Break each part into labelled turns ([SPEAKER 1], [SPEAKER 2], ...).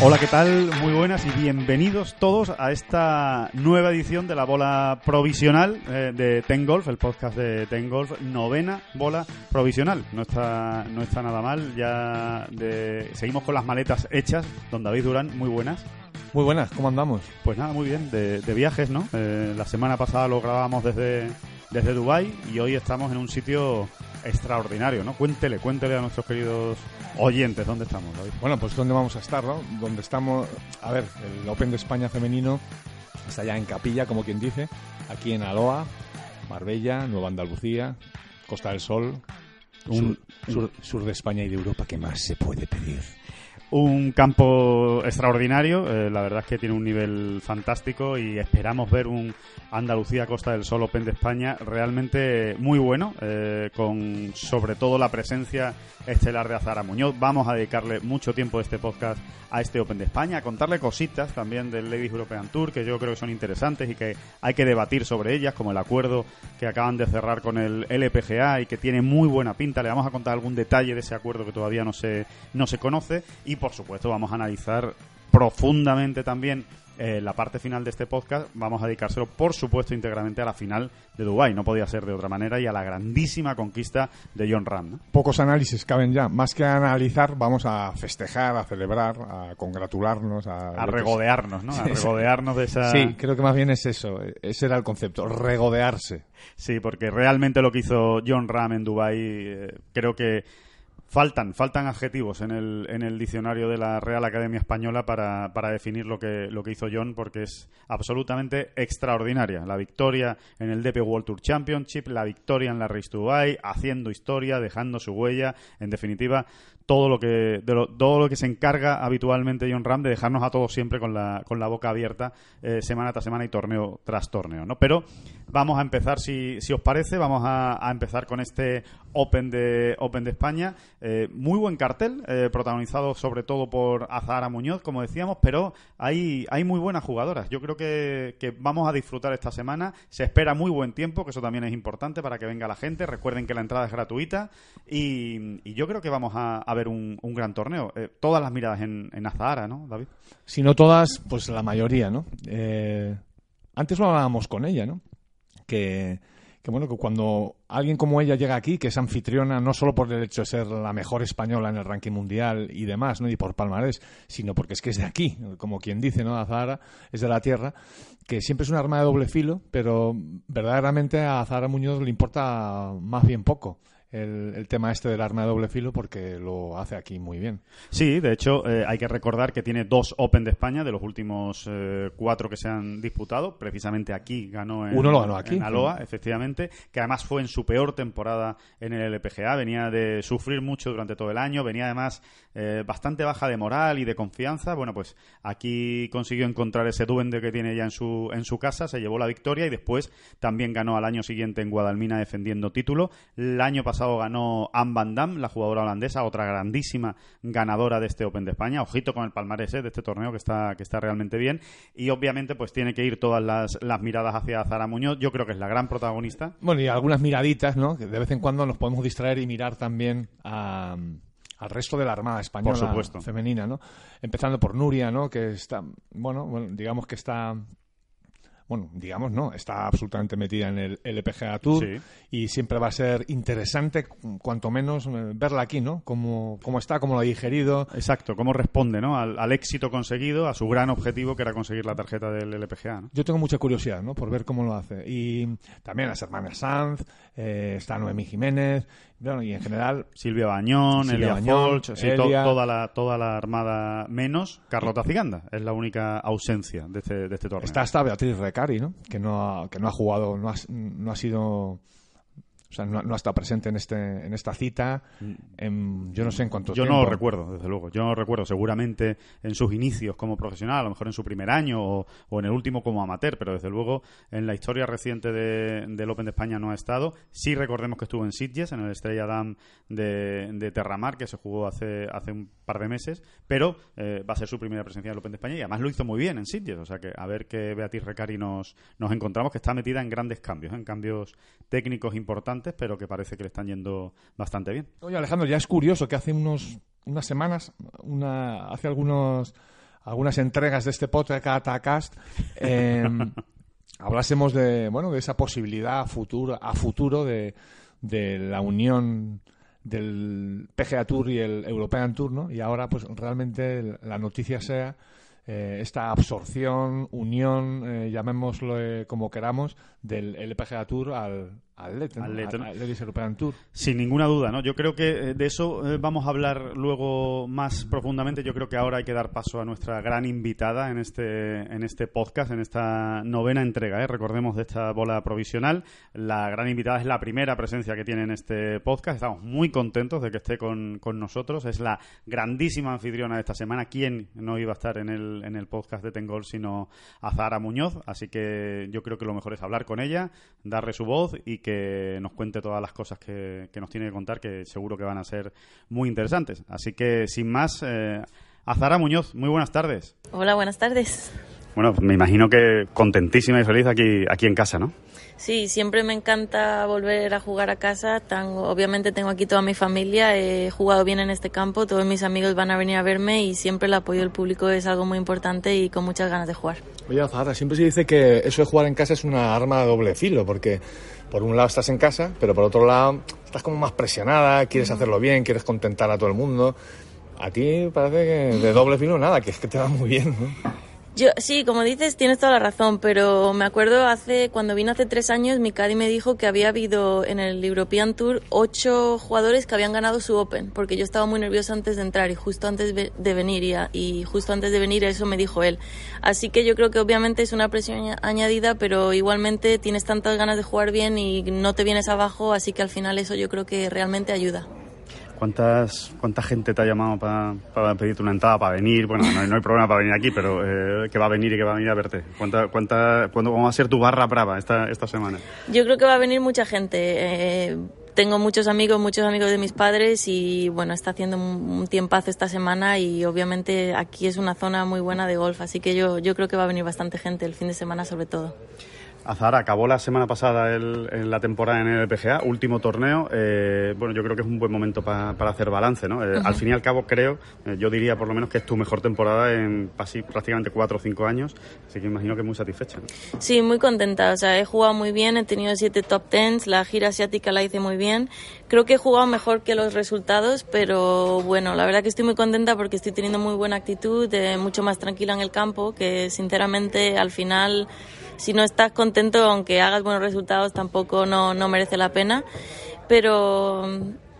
[SPEAKER 1] Hola, ¿qué tal? Muy buenas y bienvenidos todos a esta nueva edición de la bola provisional eh, de Ten Golf, el podcast de Ten Golf, novena bola provisional. No está, no está nada mal, ya de- seguimos con las maletas hechas. Don David Durán, muy buenas.
[SPEAKER 2] Muy buenas, ¿cómo andamos?
[SPEAKER 1] Pues nada, muy bien, de, de viajes, ¿no? Eh, la semana pasada lo grabábamos desde, desde Dubái y hoy estamos en un sitio extraordinario, ¿no? Cuéntele, cuéntele a nuestros queridos oyentes dónde estamos, David.
[SPEAKER 2] Bueno, pues ¿dónde vamos a estar, no? Donde estamos... A ver, el Open de España femenino está ya en Capilla, como quien dice, aquí en Aloa, Marbella, Nueva Andalucía, Costa del Sol,
[SPEAKER 1] Un-
[SPEAKER 2] sur, sur- sur de España y de Europa, ¿qué más se puede pedir?
[SPEAKER 1] Un campo extraordinario, eh, la verdad es que tiene un nivel fantástico y esperamos ver un Andalucía Costa del Sol Open de España realmente muy bueno, eh, con sobre todo la presencia estelar de Azara Muñoz. Vamos a dedicarle mucho tiempo de este podcast a este Open de España, a contarle cositas también del Ladies European Tour que yo creo que son interesantes y que hay que debatir sobre ellas, como el acuerdo que acaban de cerrar con el LPGA y que tiene muy buena pinta. Le vamos a contar algún detalle de ese acuerdo que todavía no se, no se conoce y por supuesto vamos a analizar profundamente también eh, la parte final de este podcast. Vamos a dedicárselo por supuesto íntegramente a la final de Dubái, no podía ser de otra manera, y a la grandísima conquista de John Ram. ¿no?
[SPEAKER 2] Pocos análisis caben ya. Más que analizar, vamos a festejar, a celebrar, a congratularnos, a...
[SPEAKER 1] Regodearnos, ¿no? A regodearnos de esa...
[SPEAKER 2] Sí, creo que más bien es eso. Ese era el concepto, regodearse.
[SPEAKER 1] Sí, porque realmente lo que hizo John Ram en Dubai eh, creo que faltan faltan adjetivos en el, en el diccionario de la Real Academia Española para, para definir lo que, lo que hizo John porque es absolutamente extraordinaria. La victoria en el DP World Tour Championship, la victoria en la Race to Dubai, haciendo historia, dejando su huella, en definitiva todo lo que de lo- todo lo que se encarga habitualmente John Ram de dejarnos a todos siempre con la, con la boca abierta eh, semana tras semana y torneo tras torneo, ¿no? Pero vamos a empezar si, si os parece, vamos a, empezar con este Open de Open de España, Eh, muy buen cartel, eh, protagonizado sobre todo por Azahara Muñoz, como decíamos, pero hay, hay muy buenas jugadoras. Yo creo que, que vamos a disfrutar esta semana. Se espera muy buen tiempo, que eso también es importante para que venga la gente. Recuerden que la entrada es gratuita y, y yo creo que vamos a, a un, un gran torneo. Eh, todas las miradas en, en Azahara, ¿no, David?
[SPEAKER 2] Si no todas, pues la mayoría, ¿no? Eh, antes lo hablábamos con ella, ¿no? Que, que bueno, que cuando alguien como ella llega aquí, que es anfitriona, no solo por el hecho de ser la mejor española en el ranking mundial y demás, ¿no? Y por palmarés, sino porque es que es de aquí, como quien dice, ¿no? Azahara es de la tierra, que siempre es un arma de doble filo, pero verdaderamente a Azahara Muñoz le importa más bien poco. El, el tema este del arma de doble filo porque lo hace aquí muy bien.
[SPEAKER 1] Sí, de hecho, eh, hay que recordar que tiene dos Open de España de los últimos eh, cuatro que se han disputado. Precisamente aquí ganó en,
[SPEAKER 2] Uno lo ganó aquí.
[SPEAKER 1] en Aloha, efectivamente, que además fue en su peor temporada en el LPGA. Venía de sufrir mucho durante todo el año, venía además eh, bastante baja de moral y de confianza. Bueno, pues aquí consiguió encontrar ese duende que tiene ya en su, en su casa, se llevó la victoria y después también ganó al año siguiente en Guadalmina defendiendo título. El año pasado ganó Anne Van Dam, la jugadora holandesa, otra grandísima ganadora de este Open de España. Ojito con el palmarés eh, de este torneo que está, que está realmente bien. Y obviamente pues tiene que ir todas las, las miradas hacia Zara Muñoz. Yo creo que es la gran protagonista.
[SPEAKER 2] Bueno, y algunas miraditas, ¿no? Que de vez en cuando nos podemos distraer y mirar también a, al resto de la Armada Española
[SPEAKER 1] Por supuesto.
[SPEAKER 2] femenina, ¿no? Empezando por Nuria, ¿no? Que está, bueno, bueno, digamos que está bueno, digamos, no, está absolutamente metida en el LPGA Tour
[SPEAKER 1] Sí.
[SPEAKER 2] y siempre va a ser interesante, cuanto menos, eh, verla aquí, ¿no? Cómo, cómo está, cómo lo ha digerido.
[SPEAKER 1] Exacto, cómo responde ¿no? al, al éxito conseguido, a su gran objetivo que era conseguir la tarjeta del LPGA. ¿no?
[SPEAKER 2] Yo tengo mucha curiosidad, ¿no? Por ver cómo lo hace. Y también las hermanas Sanz, eh, está Noemí Jiménez, bueno, y en general
[SPEAKER 1] Silvia Bañón,
[SPEAKER 2] Silvia
[SPEAKER 1] Elia
[SPEAKER 2] Bañón,
[SPEAKER 1] Folch, sí, to- toda, la, toda la armada menos Carlota Ciganda. Es la única ausencia de este, de este torneo.
[SPEAKER 2] está hasta Beatriz Recari, ¿no? Que no ha, que no ha jugado, no ha, no ha sido... O sea, no, no ha estado presente en este en esta cita. en- yo no sé en cuánto
[SPEAKER 1] Yo
[SPEAKER 2] tiempo.
[SPEAKER 1] no recuerdo, desde luego. Yo no recuerdo. Seguramente en sus inicios como profesional, a lo mejor en su primer año o, o en el último como amateur, pero desde luego en la historia reciente de- del Open de España no ha estado. Sí recordemos que estuvo en Sitges, en el Estrella Dam de, de Terramar, que se jugó hace, hace un par de meses, pero eh, va a ser su primera presencia en el Open de España y además lo hizo muy bien en Sitges. O sea que a ver que Beatriz Recari nos, nos encontramos, que está metida en grandes cambios, en cambios técnicos importantes, pero que parece que le están yendo bastante bien.
[SPEAKER 2] Oye, Alejandro, ya es curioso que hace unos, unas semanas, una, hace algunos, algunas entregas de este podcast, eh, hablásemos de, bueno, de esa posibilidad a futuro, a futuro de, de la unión del PGA Tour y el European Tour, ¿no? Y ahora, pues, realmente la noticia sea eh, esta absorción, unión, eh, llamémoslo eh, como queramos, del LPGA Tour al, al LET, ¿no?
[SPEAKER 1] Al LET, ¿no?
[SPEAKER 2] al Ladies European Tour.
[SPEAKER 1] Sin ninguna duda, ¿no? Yo creo que eh, de eso eh, vamos a hablar luego más profundamente. Yo creo que ahora hay que dar paso a nuestra gran invitada en este, en este podcast, en esta novena entrega, ¿eh? recordemos, de esta bola provisional. La gran invitada es la primera presencia que tiene en este podcast. Estamos muy contentos de que esté con, con nosotros. Es la grandísima anfitriona de esta semana. ¿Quién no iba a estar en el, en el podcast de Tengol sino Azahara Muñoz? Así que yo creo que lo mejor es hablar con ella, darle su voz y que nos cuente todas las cosas que, que nos tiene que contar, que seguro que van a ser muy interesantes. Así que, sin más, eh, Azahara Muñoz, muy buenas tardes.
[SPEAKER 3] Hola, buenas tardes.
[SPEAKER 1] Bueno, me imagino que contentísima y feliz aquí, aquí en casa, ¿no?
[SPEAKER 3] Sí, siempre me encanta volver a jugar a casa. Tan, obviamente tengo aquí toda mi familia, he jugado bien en este campo, todos mis amigos van a venir a verme y siempre el apoyo del público es algo muy importante y con muchas ganas de jugar.
[SPEAKER 2] Oye, Zahara, siempre se dice que eso de jugar en casa es una arma de doble filo, porque por un lado estás en casa, pero por otro lado estás como más presionada, quieres hacerlo bien, quieres contentar a todo el mundo. A ti parece que de doble filo nada, que es que te va muy bien, ¿no?
[SPEAKER 3] Yo, sí, como dices, tienes toda la razón, pero me acuerdo hace, cuando vine hace tres años, mi Caddy me dijo que había habido en el European Tour ocho jugadores que habían ganado su Open, porque yo estaba muy nerviosa antes de entrar y justo antes de venir, y, y justo antes de venir eso me dijo él. Así que yo creo que obviamente es una presión aña- añadida, pero igualmente tienes tantas ganas de jugar bien y no te vienes abajo, así que al final eso yo creo que realmente ayuda.
[SPEAKER 1] ¿Cuántas, ¿Cuánta gente te ha llamado para pedirte una entrada, para venir? Bueno, no, hay- problema para venir aquí, pero eh, que va a venir y que va a venir a verte. ¿Cuánta, cuánta, cuándo, ¿Cómo va a ser tu barra brava esta, esta semana?
[SPEAKER 3] Yo creo que va a venir mucha gente. Eh, tengo muchos amigos, muchos amigos de mis padres y bueno, está haciendo un, un tiempazo esta semana y obviamente aquí es una zona muy buena de golf, así que yo, yo creo que va a venir bastante gente el fin de semana sobre todo.
[SPEAKER 1] Azahara, acabó la semana pasada el- en la temporada en el PGA, último torneo. eh, bueno, yo creo que es un buen momento pa- para hacer balance, ¿no? Eh, Al fin y al cabo, creo, eh, yo diría por lo menos que es tu mejor temporada en casi prácticamente cuatro o cinco años, así que imagino que muy satisfecha. ¿no?
[SPEAKER 3] Sí, muy contenta. O sea, he jugado muy bien, he tenido siete top tens, la gira asiática la hice muy bien. Creo que he jugado mejor que los resultados, pero bueno, la verdad que estoy muy contenta porque estoy teniendo muy buena actitud, eh, mucho más tranquila en el campo, que sinceramente al final, si no estás contento, aunque hagas buenos resultados, tampoco no, no merece la pena. Pero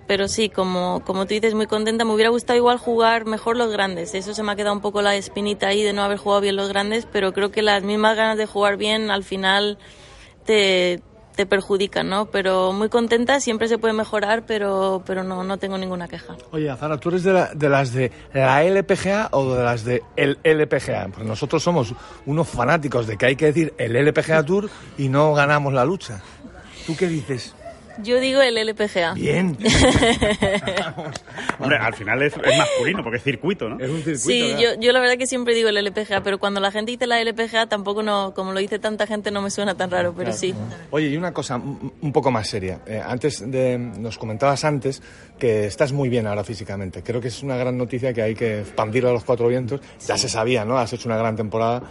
[SPEAKER 3] pero sí, como, como tú dices, muy contenta. Me hubiera gustado igual jugar mejor los grandes. Eso se me ha quedado un poco la espinita ahí de no haber jugado bien los grandes, pero creo que las mismas ganas de jugar bien al final te, te perjudican, ¿no? Pero muy contenta, siempre se puede mejorar, pero, pero no, no tengo ninguna queja.
[SPEAKER 2] Oye, Zara, ¿tú eres de, la- de las de la LPGA o de las de el LPGA? Porque nosotros somos unos fanáticos de que hay que decir el LPGA Tour y no ganamos la lucha. ¿Tú qué dices?
[SPEAKER 3] Yo digo el LPGA.
[SPEAKER 2] Bien.
[SPEAKER 1] Hombre, al final es, es masculino porque es circuito, ¿no?
[SPEAKER 2] Es un circuito.
[SPEAKER 3] Sí,
[SPEAKER 2] ¿verdad?
[SPEAKER 3] yo, yo la verdad que siempre digo el LPGA, pero cuando la gente dice la LPGA tampoco no, como lo dice tanta gente no me suena tan raro, pero sí.
[SPEAKER 2] Oye, y una cosa un un poco más seria. Eh, antes de, nos comentabas antes que estás muy bien ahora físicamente. Creo que es una gran noticia que hay que expandir a los cuatro vientos. Ya se sabía, ¿no? Has hecho una gran temporada,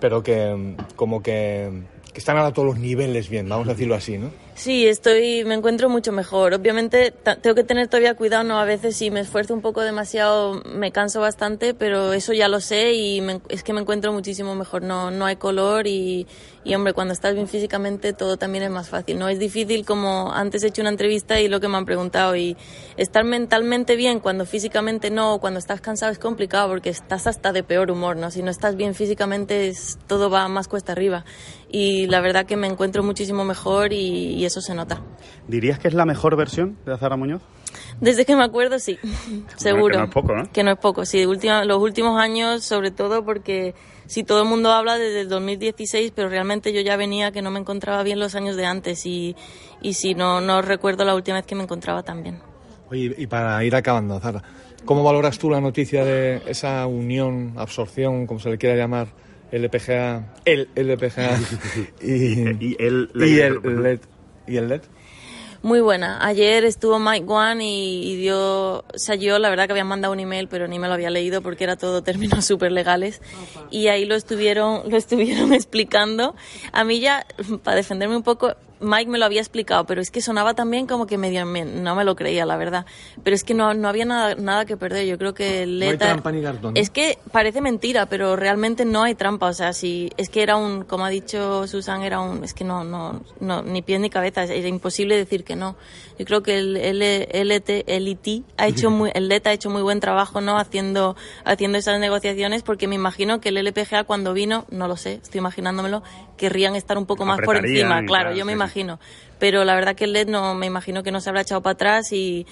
[SPEAKER 2] pero que mm, como que, que están ahora todos los niveles bien, vamos a decirlo así, ¿no?
[SPEAKER 3] Sí, estoy, me encuentro mucho mejor. Obviamente tengo que tener todavía cuidado, ¿no? A veces si me esfuerzo un poco demasiado me canso bastante, pero eso ya lo sé y me- es que me encuentro muchísimo mejor. No, no hay color y, y, hombre, cuando estás bien físicamente todo también es más fácil. No es difícil como antes he hecho una entrevista y lo que me han preguntado y estar mentalmente bien cuando físicamente no, cuando estás cansado es complicado porque estás hasta de peor humor, ¿no? Si no estás bien físicamente es, todo va más cuesta arriba y la verdad que me encuentro muchísimo mejor y, y eso se nota.
[SPEAKER 1] ¿Dirías que es la mejor versión de Azara Muñoz?
[SPEAKER 3] Desde que me acuerdo, sí, seguro.
[SPEAKER 1] que no es poco, ¿no?
[SPEAKER 3] Que no es poco, sí. última- los últimos años, sobre todo porque sí, todo el mundo habla desde el 2016, pero realmente yo ya venía que no me encontraba bien los años de antes y, y sí, no, no recuerdo la última vez que me encontraba tan bien.
[SPEAKER 2] Oye, y para ir acabando, Zara, ¿cómo valoras tú la noticia de esa unión, absorción, como se le quiera llamar, LPGA, el LPGA y,
[SPEAKER 1] Y él...
[SPEAKER 2] y el LED? ¿Y el LED?
[SPEAKER 3] Muy buena. Ayer estuvo Mike One y, y dio, o sea, yo la verdad que habían mandado un email, pero ni me lo había leído porque era todo términos súper legales. Y ahí lo estuvieron, lo estuvieron explicando. A mí ya, para defenderme un poco, Mike me lo había explicado, pero es que sonaba también como que medio, me- no me lo creía, la verdad. Pero es que no, no había nada, nada que perder. Yo creo que el
[SPEAKER 2] No hay
[SPEAKER 3] Leta-
[SPEAKER 2] trampa ni cartón, ¿no?
[SPEAKER 3] Es que parece mentira, pero realmente no hay trampa. O sea, si es que era un, como ha dicho Susan, era un, es que no, no, no, ni pies ni cabeza. Era imposible decir que no. Yo creo que el L- LT, el IT ha hecho muy, el LET ha hecho muy buen trabajo, ¿no? Haciendo, haciendo esas negociaciones, porque me imagino que el LPGA cuando vino, no lo sé, estoy imaginándomelo, querrían estar un poco más por encima, claro,
[SPEAKER 1] claro,
[SPEAKER 3] yo me
[SPEAKER 1] sí.
[SPEAKER 3] Imagino. Pero la verdad que el LED no, me imagino que no se habrá echado para atrás y,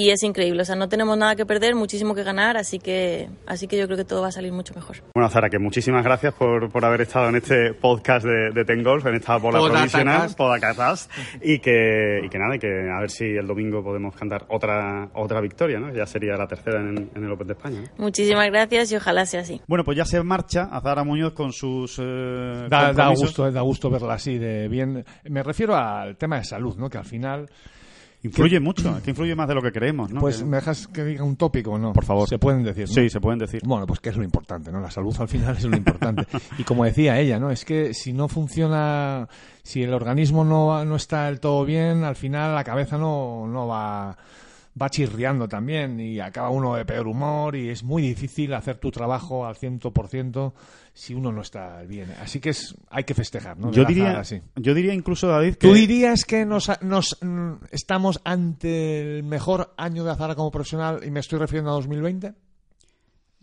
[SPEAKER 3] y es increíble. O sea, no tenemos nada que perder, muchísimo que ganar, así que, así que yo creo que todo va a salir mucho mejor.
[SPEAKER 1] Bueno, Zara, que muchísimas gracias por, por haber estado en este podcast de, de Ten Golf, en esta bola
[SPEAKER 2] Podacatás.
[SPEAKER 1] provisional, Podacatás, y que, y que nada, y que a ver si el domingo podemos cantar otra, otra victoria, ¿no? Ya sería la tercera en, en el Open de España, ¿no?
[SPEAKER 3] Muchísimas gracias y ojalá sea así.
[SPEAKER 1] Bueno, pues ya se marcha Azara Muñoz con sus eh,
[SPEAKER 2] Da, da gusto, eh, da gusto verla así de bien. Me refiero al tema de salud, ¿no? Que al final,
[SPEAKER 1] Influye mucho, que influye más de lo que creemos, ¿no?
[SPEAKER 2] pues
[SPEAKER 1] Que-
[SPEAKER 2] me dejas que diga un tópico no.
[SPEAKER 1] Por favor.
[SPEAKER 2] Se pueden decir. ¿no?
[SPEAKER 1] Sí, se pueden decir.
[SPEAKER 2] Bueno, pues que es lo importante, ¿no? La salud al final es lo importante. y como decía ella, ¿no? Es que si no funciona, si el organismo no, va- no está del todo bien, al final la cabeza no, no va, va chirriando también y acaba uno de peor humor y es muy difícil hacer tu trabajo al 100% si uno no está bien. Así que es, hay que festejar, ¿no?
[SPEAKER 1] Diría, yo diría incluso, David, que...
[SPEAKER 2] ¿Tú dirías que nos, nos mm, estamos ante el mejor año de Azara como profesional y me estoy refiriendo a 2020?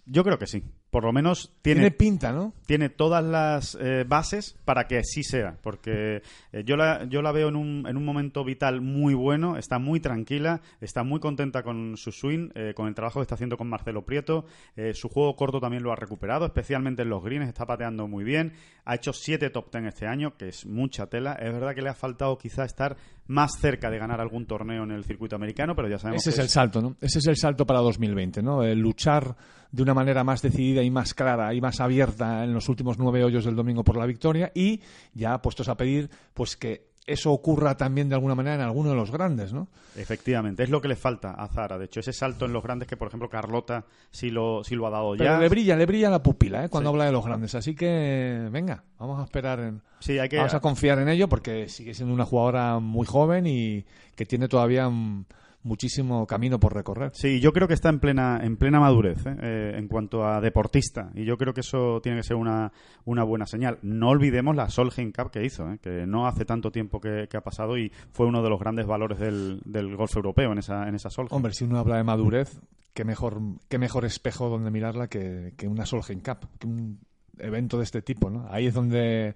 [SPEAKER 1] Yo creo que sí. Por lo menos
[SPEAKER 2] Tiene,
[SPEAKER 1] tiene,
[SPEAKER 2] pinta, ¿no?
[SPEAKER 1] tiene todas las eh, bases para que así sea. Porque eh, yo, la, yo la veo en un, en un momento vital muy bueno, está muy tranquila, está muy contenta con su swing, eh, con el trabajo que está haciendo con Marcelo Prieto. eh, su juego corto también lo ha recuperado, especialmente en los greens, está pateando muy bien. Ha hecho siete top ten este año, que es mucha tela. Es verdad que le ha faltado quizá estar más cerca de ganar algún torneo en el circuito americano, pero ya sabemos
[SPEAKER 2] Ese es
[SPEAKER 1] que
[SPEAKER 2] el salto, ¿no? Ese es el salto para 2020, ¿no? El luchar de una manera más decidida y más clara y más abierta en los últimos nueve hoyos del domingo por la victoria y ya puestos a pedir, pues que eso ocurra también de alguna manera en alguno de los grandes, ¿no?
[SPEAKER 1] Efectivamente, es lo que le falta a Zara. De hecho, ese salto en los grandes que, por ejemplo, Carlota sí lo, sí lo ha dado
[SPEAKER 2] Pero
[SPEAKER 1] ya.
[SPEAKER 2] le brilla, le brilla la pupila, ¿eh? Cuando
[SPEAKER 1] Sí.
[SPEAKER 2] habla de los grandes. Así que, venga, vamos a esperar en...
[SPEAKER 1] Sí, hay que...
[SPEAKER 2] Vamos a confiar en ello porque sigue siendo una jugadora muy joven y que tiene todavía mm, muchísimo camino por recorrer.
[SPEAKER 1] Sí, yo creo que está en plena, en plena madurez ¿eh? Eh, en cuanto a deportista. Y yo creo que eso tiene que ser una, una buena señal. No olvidemos la Solheim Cup que hizo, ¿eh? que no hace tanto tiempo que, que ha pasado y fue uno de los grandes valores del, del golf europeo en esa, en esa Solheim.
[SPEAKER 2] Hombre, si uno habla de madurez, qué mejor, qué mejor espejo donde mirarla que, que una Solheim Cup, que un evento de este tipo, ¿no? Ahí es donde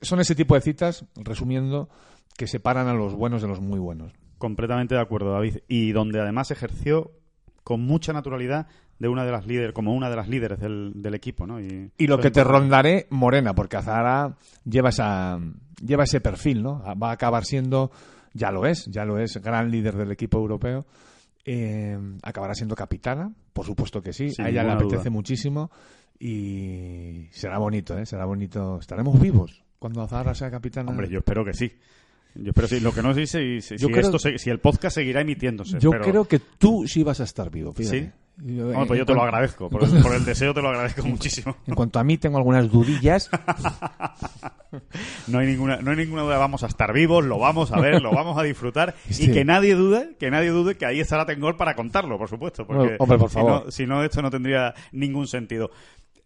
[SPEAKER 2] son ese tipo de citas, resumiendo, que separan a los buenos de los muy buenos.
[SPEAKER 1] Completamente de acuerdo, David. Y donde además ejerció con mucha naturalidad de una de las líderes, como una de las líderes del, del equipo, ¿no? Y,
[SPEAKER 2] Y lo que te rondaré, Morena, porque Azahara lleva, esa, lleva ese perfil, ¿no? Va a acabar siendo, ya lo es, ya lo es, gran líder del equipo europeo. Eh, acabará siendo capitana, por supuesto que sí,
[SPEAKER 1] Sin
[SPEAKER 2] a ella le apetece
[SPEAKER 1] duda.
[SPEAKER 2] muchísimo y será bonito, ¿eh? será bonito. Estaremos vivos cuando Azahara sea capitana.
[SPEAKER 1] Hombre, yo espero que sí. Yo espero sí. Lo que no sé si, si, si
[SPEAKER 2] creo-
[SPEAKER 1] esto si el podcast seguirá emitiéndose.
[SPEAKER 2] Yo
[SPEAKER 1] pero-
[SPEAKER 2] creo que tú sí vas a estar vivo, fíjate.
[SPEAKER 1] ¿Sí?
[SPEAKER 2] Yo,
[SPEAKER 1] Bueno,
[SPEAKER 2] en-
[SPEAKER 1] pues yo te lo agradezco. Por el,
[SPEAKER 2] cuanto-
[SPEAKER 1] por el deseo te lo agradezco muchísimo.
[SPEAKER 2] En cuanto a mí, tengo algunas dudillas.
[SPEAKER 1] No hay ninguna, no hay ninguna duda, vamos a estar vivos, lo vamos a ver, lo vamos a disfrutar
[SPEAKER 2] Sí.
[SPEAKER 1] y que nadie dude, que nadie dude que ahí estará Tengol para contarlo, por supuesto, porque
[SPEAKER 2] hombre, por
[SPEAKER 1] si
[SPEAKER 2] favor.
[SPEAKER 1] no- si no esto no tendría ningún sentido.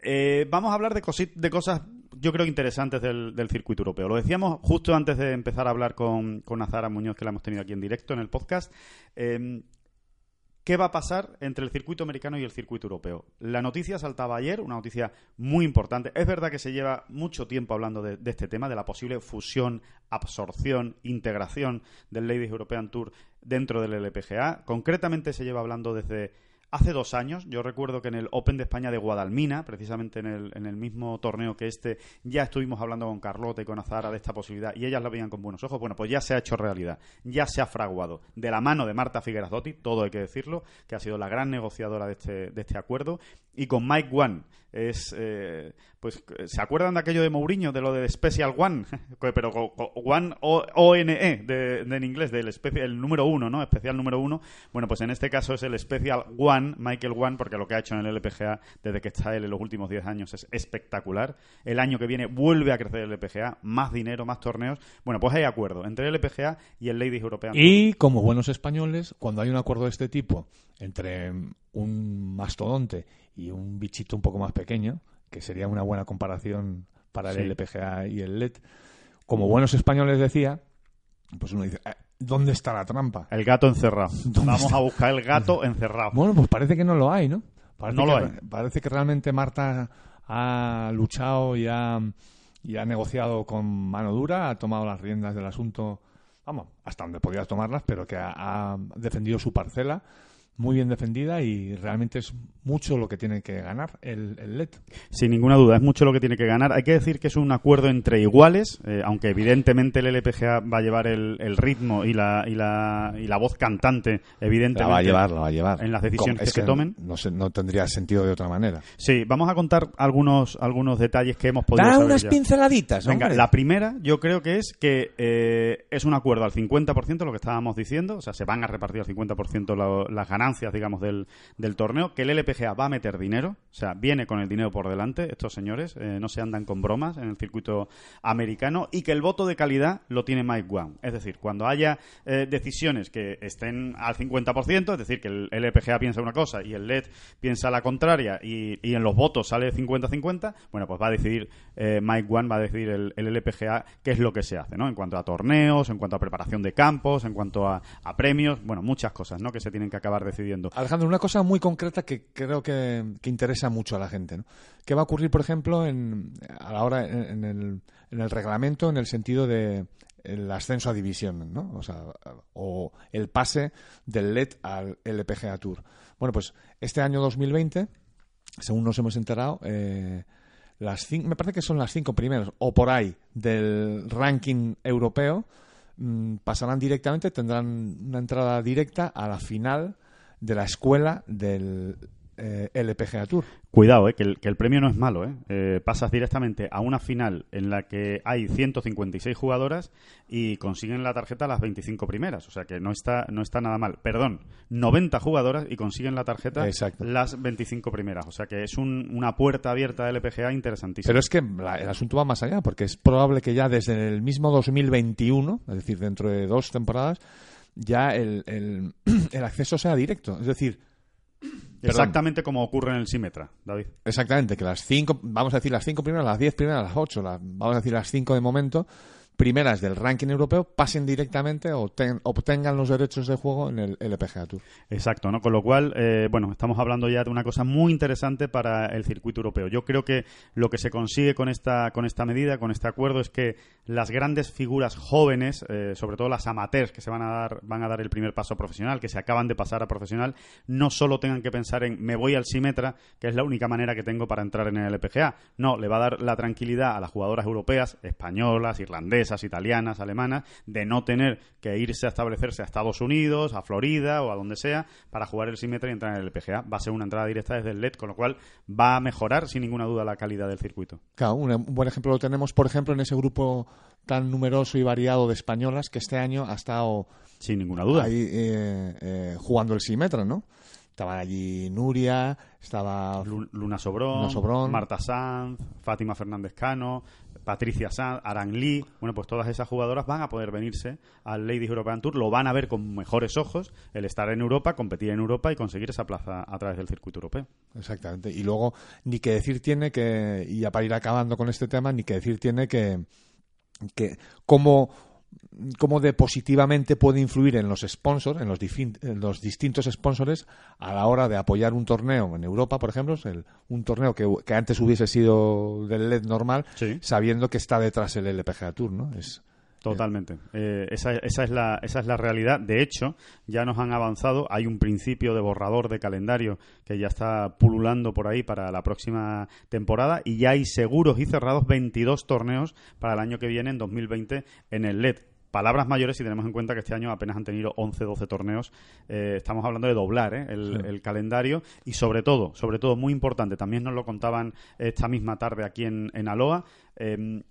[SPEAKER 1] Eh, vamos a hablar de, cosi- de cosas, yo creo, interesantes del, del circuito europeo. Lo decíamos justo antes de empezar a hablar con, con Azara Muñoz, que la hemos tenido aquí en directo en el podcast. Eh, ¿Qué va a pasar entre el circuito americano y el circuito europeo? La noticia saltaba ayer, una noticia muy importante. Es verdad que se lleva mucho tiempo hablando de, de este tema, de la posible fusión, absorción, integración del Ladies European Tour dentro del LPGA. Concretamente se lleva hablando desde hace dos años. Yo recuerdo que en el Open de España de Guadalmina, precisamente en el, en el mismo torneo que este, ya estuvimos hablando con Carlota y con Azara de esta posibilidad y ellas la veían con buenos ojos. Bueno, pues ya se ha hecho realidad, ya se ha fraguado. De la mano de Marta Figueras-Dotti, todo hay que decirlo, que ha sido la gran negociadora de este, de este acuerdo, y con Mike One. Es, eh, pues, ¿se acuerdan de aquello de Mourinho, de lo de Special One? Pero One O- O-N-E, de, de en inglés, del especia- el número uno, ¿no? Especial número uno. Bueno, pues en este caso es el Special One, Michael One, porque lo que ha hecho en el LPGA desde que está él en los últimos 10 años es espectacular. El año que viene vuelve a crecer el LPGA, más dinero, más torneos. Bueno, pues hay acuerdo entre el LPGA y el Ladies European.
[SPEAKER 2] Y como buenos españoles, cuando hay un acuerdo de este tipo entre un mastodonte y un bichito un poco más pequeño, que sería una buena comparación para el. LPGA y el LED, como buenos españoles decía, pues uno dice, "Eh, ¿dónde está la trampa?
[SPEAKER 1] El gato encerrado.
[SPEAKER 2] ¿Dónde
[SPEAKER 1] Vamos
[SPEAKER 2] está?
[SPEAKER 1] a buscar el gato encerrado.
[SPEAKER 2] Bueno, pues parece que no lo hay, ¿no? Parece
[SPEAKER 1] No
[SPEAKER 2] que,
[SPEAKER 1] lo hay.
[SPEAKER 2] Parece que realmente Marta ha luchado y ha, y ha negociado con mano dura, ha tomado las riendas del asunto, vamos, hasta donde podía tomarlas, pero que ha, ha defendido su parcela, muy bien defendida y realmente es mucho lo que tiene que ganar el, el LED.
[SPEAKER 1] Sin ninguna duda, es mucho lo que tiene que ganar. Hay que decir que es un acuerdo entre iguales, eh, aunque evidentemente el LPGA va a llevar el, el ritmo y la, y, la, y la voz cantante, evidentemente.
[SPEAKER 2] La va a llevar, la va a llevar.
[SPEAKER 1] En las decisiones
[SPEAKER 2] es
[SPEAKER 1] que se tomen.
[SPEAKER 2] No, se- no tendría sentido de otra manera.
[SPEAKER 1] Sí, vamos a contar algunos, algunos detalles que hemos podido
[SPEAKER 2] Da
[SPEAKER 1] saber
[SPEAKER 2] unas
[SPEAKER 1] ya.
[SPEAKER 2] pinceladitas,
[SPEAKER 1] Venga,
[SPEAKER 2] hombre.
[SPEAKER 1] la primera yo creo que es que eh, es un acuerdo al 50%, lo que estábamos diciendo, o sea, se van a repartir al 50% la- las ganancias, digamos, del, del torneo, que el LPGA va a meter dinero, o sea, viene con el dinero por delante, estos señores, eh, no se andan con bromas en el circuito americano, y que el voto de calidad lo tiene Mike Wang. Es decir, cuando haya eh, decisiones que estén al 50%, es decir, que el LPGA piensa una cosa y el LED piensa la contraria, y, y en los votos sale 50-50, bueno, pues va a decidir eh, Mike One, va a decidir el, el LPGA qué es lo que se hace, ¿no? En cuanto a torneos, en cuanto a preparación de campos, en cuanto a, a premios, bueno, muchas cosas, ¿no? Que se tienen que acabar decidiendo.
[SPEAKER 2] Alejandro, una cosa muy concreta que creo que, que interesa mucho a la gente. ¿no? ¿Qué va a ocurrir, por ejemplo, en, a la hora en, el, en el reglamento en el sentido de el ascenso a división, ¿no? O sea, o el pase del LED al LPGA Tour. Bueno, pues este año 2020, según nos hemos enterado, eh, las cin- me parece que son las cinco primeras o por ahí del ranking europeo mm, pasarán directamente, tendrán una entrada directa a la final de la escuela del eh, LPGA Tour.
[SPEAKER 1] Cuidado, eh, que, el, que el premio no es malo. Eh. Eh, pasas directamente a una final en la que hay 156 jugadoras y consiguen la tarjeta las 25 primeras. O sea que no está, no está nada mal. Perdón, 90 jugadoras y consiguen la tarjeta
[SPEAKER 2] Exacto.
[SPEAKER 1] las 25 primeras. O sea que es un- una puerta abierta del LPGA interesantísima.
[SPEAKER 2] Pero es que la- el asunto va más allá, porque es probable que ya desde el mismo 2021, es decir, dentro de dos temporadas, ya el, el- el acceso sea directo. Es decir,
[SPEAKER 1] Exactamente como ocurre en el Simetra, David.
[SPEAKER 2] Exactamente, que las cinco, vamos a decir las cinco primeras, las diez primeras, las ocho, las- vamos a decir las cinco de momento, primeras del ranking europeo, pasen directamente o ten- obtengan los derechos de juego en el LPGA Tour.
[SPEAKER 1] Exacto, ¿no? Con lo cual, eh, bueno, estamos hablando ya de una cosa muy interesante para el circuito europeo. Yo creo que lo que se consigue con esta, con esta medida, con este acuerdo, es que las grandes figuras jóvenes, eh, sobre todo las amateurs que se van a dar, van a dar el primer paso profesional, que se acaban de pasar a profesional, no solo tengan que pensar en me voy al Simetra, que es la única manera que tengo para entrar en el LPGA. No, le va a dar la tranquilidad a las jugadoras europeas, españolas, irlandesas, italianas, alemanas, de no tener que irse a establecerse a Estados Unidos, a Florida o a donde sea para jugar el Symmetra y entrar en el LPGA. Va a ser una entrada directa desde el LED, con lo cual va a mejorar sin ninguna duda la calidad del circuito.
[SPEAKER 2] Claro, un, buen ejemplo lo tenemos, por ejemplo, en ese grupo tan numeroso y variado de españolas que este año ha estado
[SPEAKER 1] Sin ninguna duda.
[SPEAKER 2] ahí eh, eh, jugando el Simetra, ¿no? Estaban allí Nuria, estaba
[SPEAKER 1] Lu- Luna Sobrón,
[SPEAKER 2] Luna Sobrón.
[SPEAKER 1] Marta Sanz, Fátima Fernández Cano, Patricia Sanz, Aran Lee. Bueno, pues todas esas jugadoras van a poder venirse al Ladies European Tour, lo van a ver con mejores ojos el estar en Europa, competir en Europa y conseguir esa plaza a través del circuito europeo.
[SPEAKER 2] Exactamente. Y luego, ni que decir tiene que, y ya para ir acabando con este tema, ni que decir tiene que, que cómo, cómo de positivamente puede influir en los sponsors, en los, difin- en los distintos sponsors, a la hora de apoyar un torneo en Europa, por ejemplo, el- un torneo que, que antes hubiese sido del LED normal,
[SPEAKER 1] Sí.
[SPEAKER 2] sabiendo que está detrás el LPGA Tour, ¿no? Es,
[SPEAKER 1] Totalmente. Eh, esa, esa, es la, esa es la realidad. De hecho, ya nos han avanzado. Hay un principio de borrador de calendario que ya está pululando por ahí para la próxima temporada y ya hay seguros y cerrados 22 torneos para el año que viene, en 2020, en el LED. Palabras mayores si tenemos en cuenta que este año apenas han tenido 11, 12 torneos. Eh, estamos hablando de doblar ¿eh? el,
[SPEAKER 2] Sí.
[SPEAKER 1] el calendario y sobre todo, sobre todo muy importante, también nos lo contaban esta misma tarde aquí en, en Aloha, eh,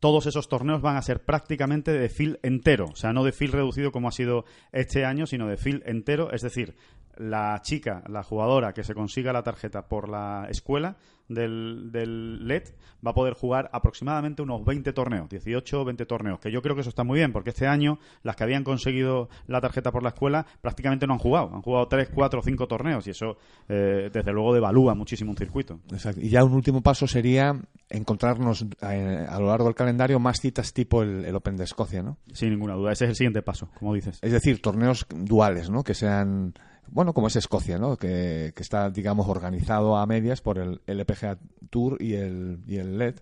[SPEAKER 1] todos esos torneos van a ser prácticamente de fil entero, o sea, no de fil reducido como ha sido este año, sino de fil entero, es decir, la chica, la jugadora que se consiga la tarjeta por la escuela del, del LED va a poder jugar aproximadamente unos 20 torneos, 18 o 20 torneos, que yo creo que eso está muy bien, porque este año las que habían conseguido la tarjeta por la escuela prácticamente no han jugado, han jugado 3, 4, 5 torneos y eso eh, desde luego devalúa muchísimo un circuito.
[SPEAKER 2] Exacto. Y ya un último paso sería encontrarnos eh, a lo largo del calendario más citas tipo el, el Open de Escocia, ¿no?
[SPEAKER 1] Sin ninguna duda, ese es el siguiente paso, como dices.
[SPEAKER 2] Es decir, torneos duales, ¿no? Que sean, bueno, como es Escocia, ¿no? Que, que está, digamos, organizado a medias por el LPGA Tour y el, y el LED.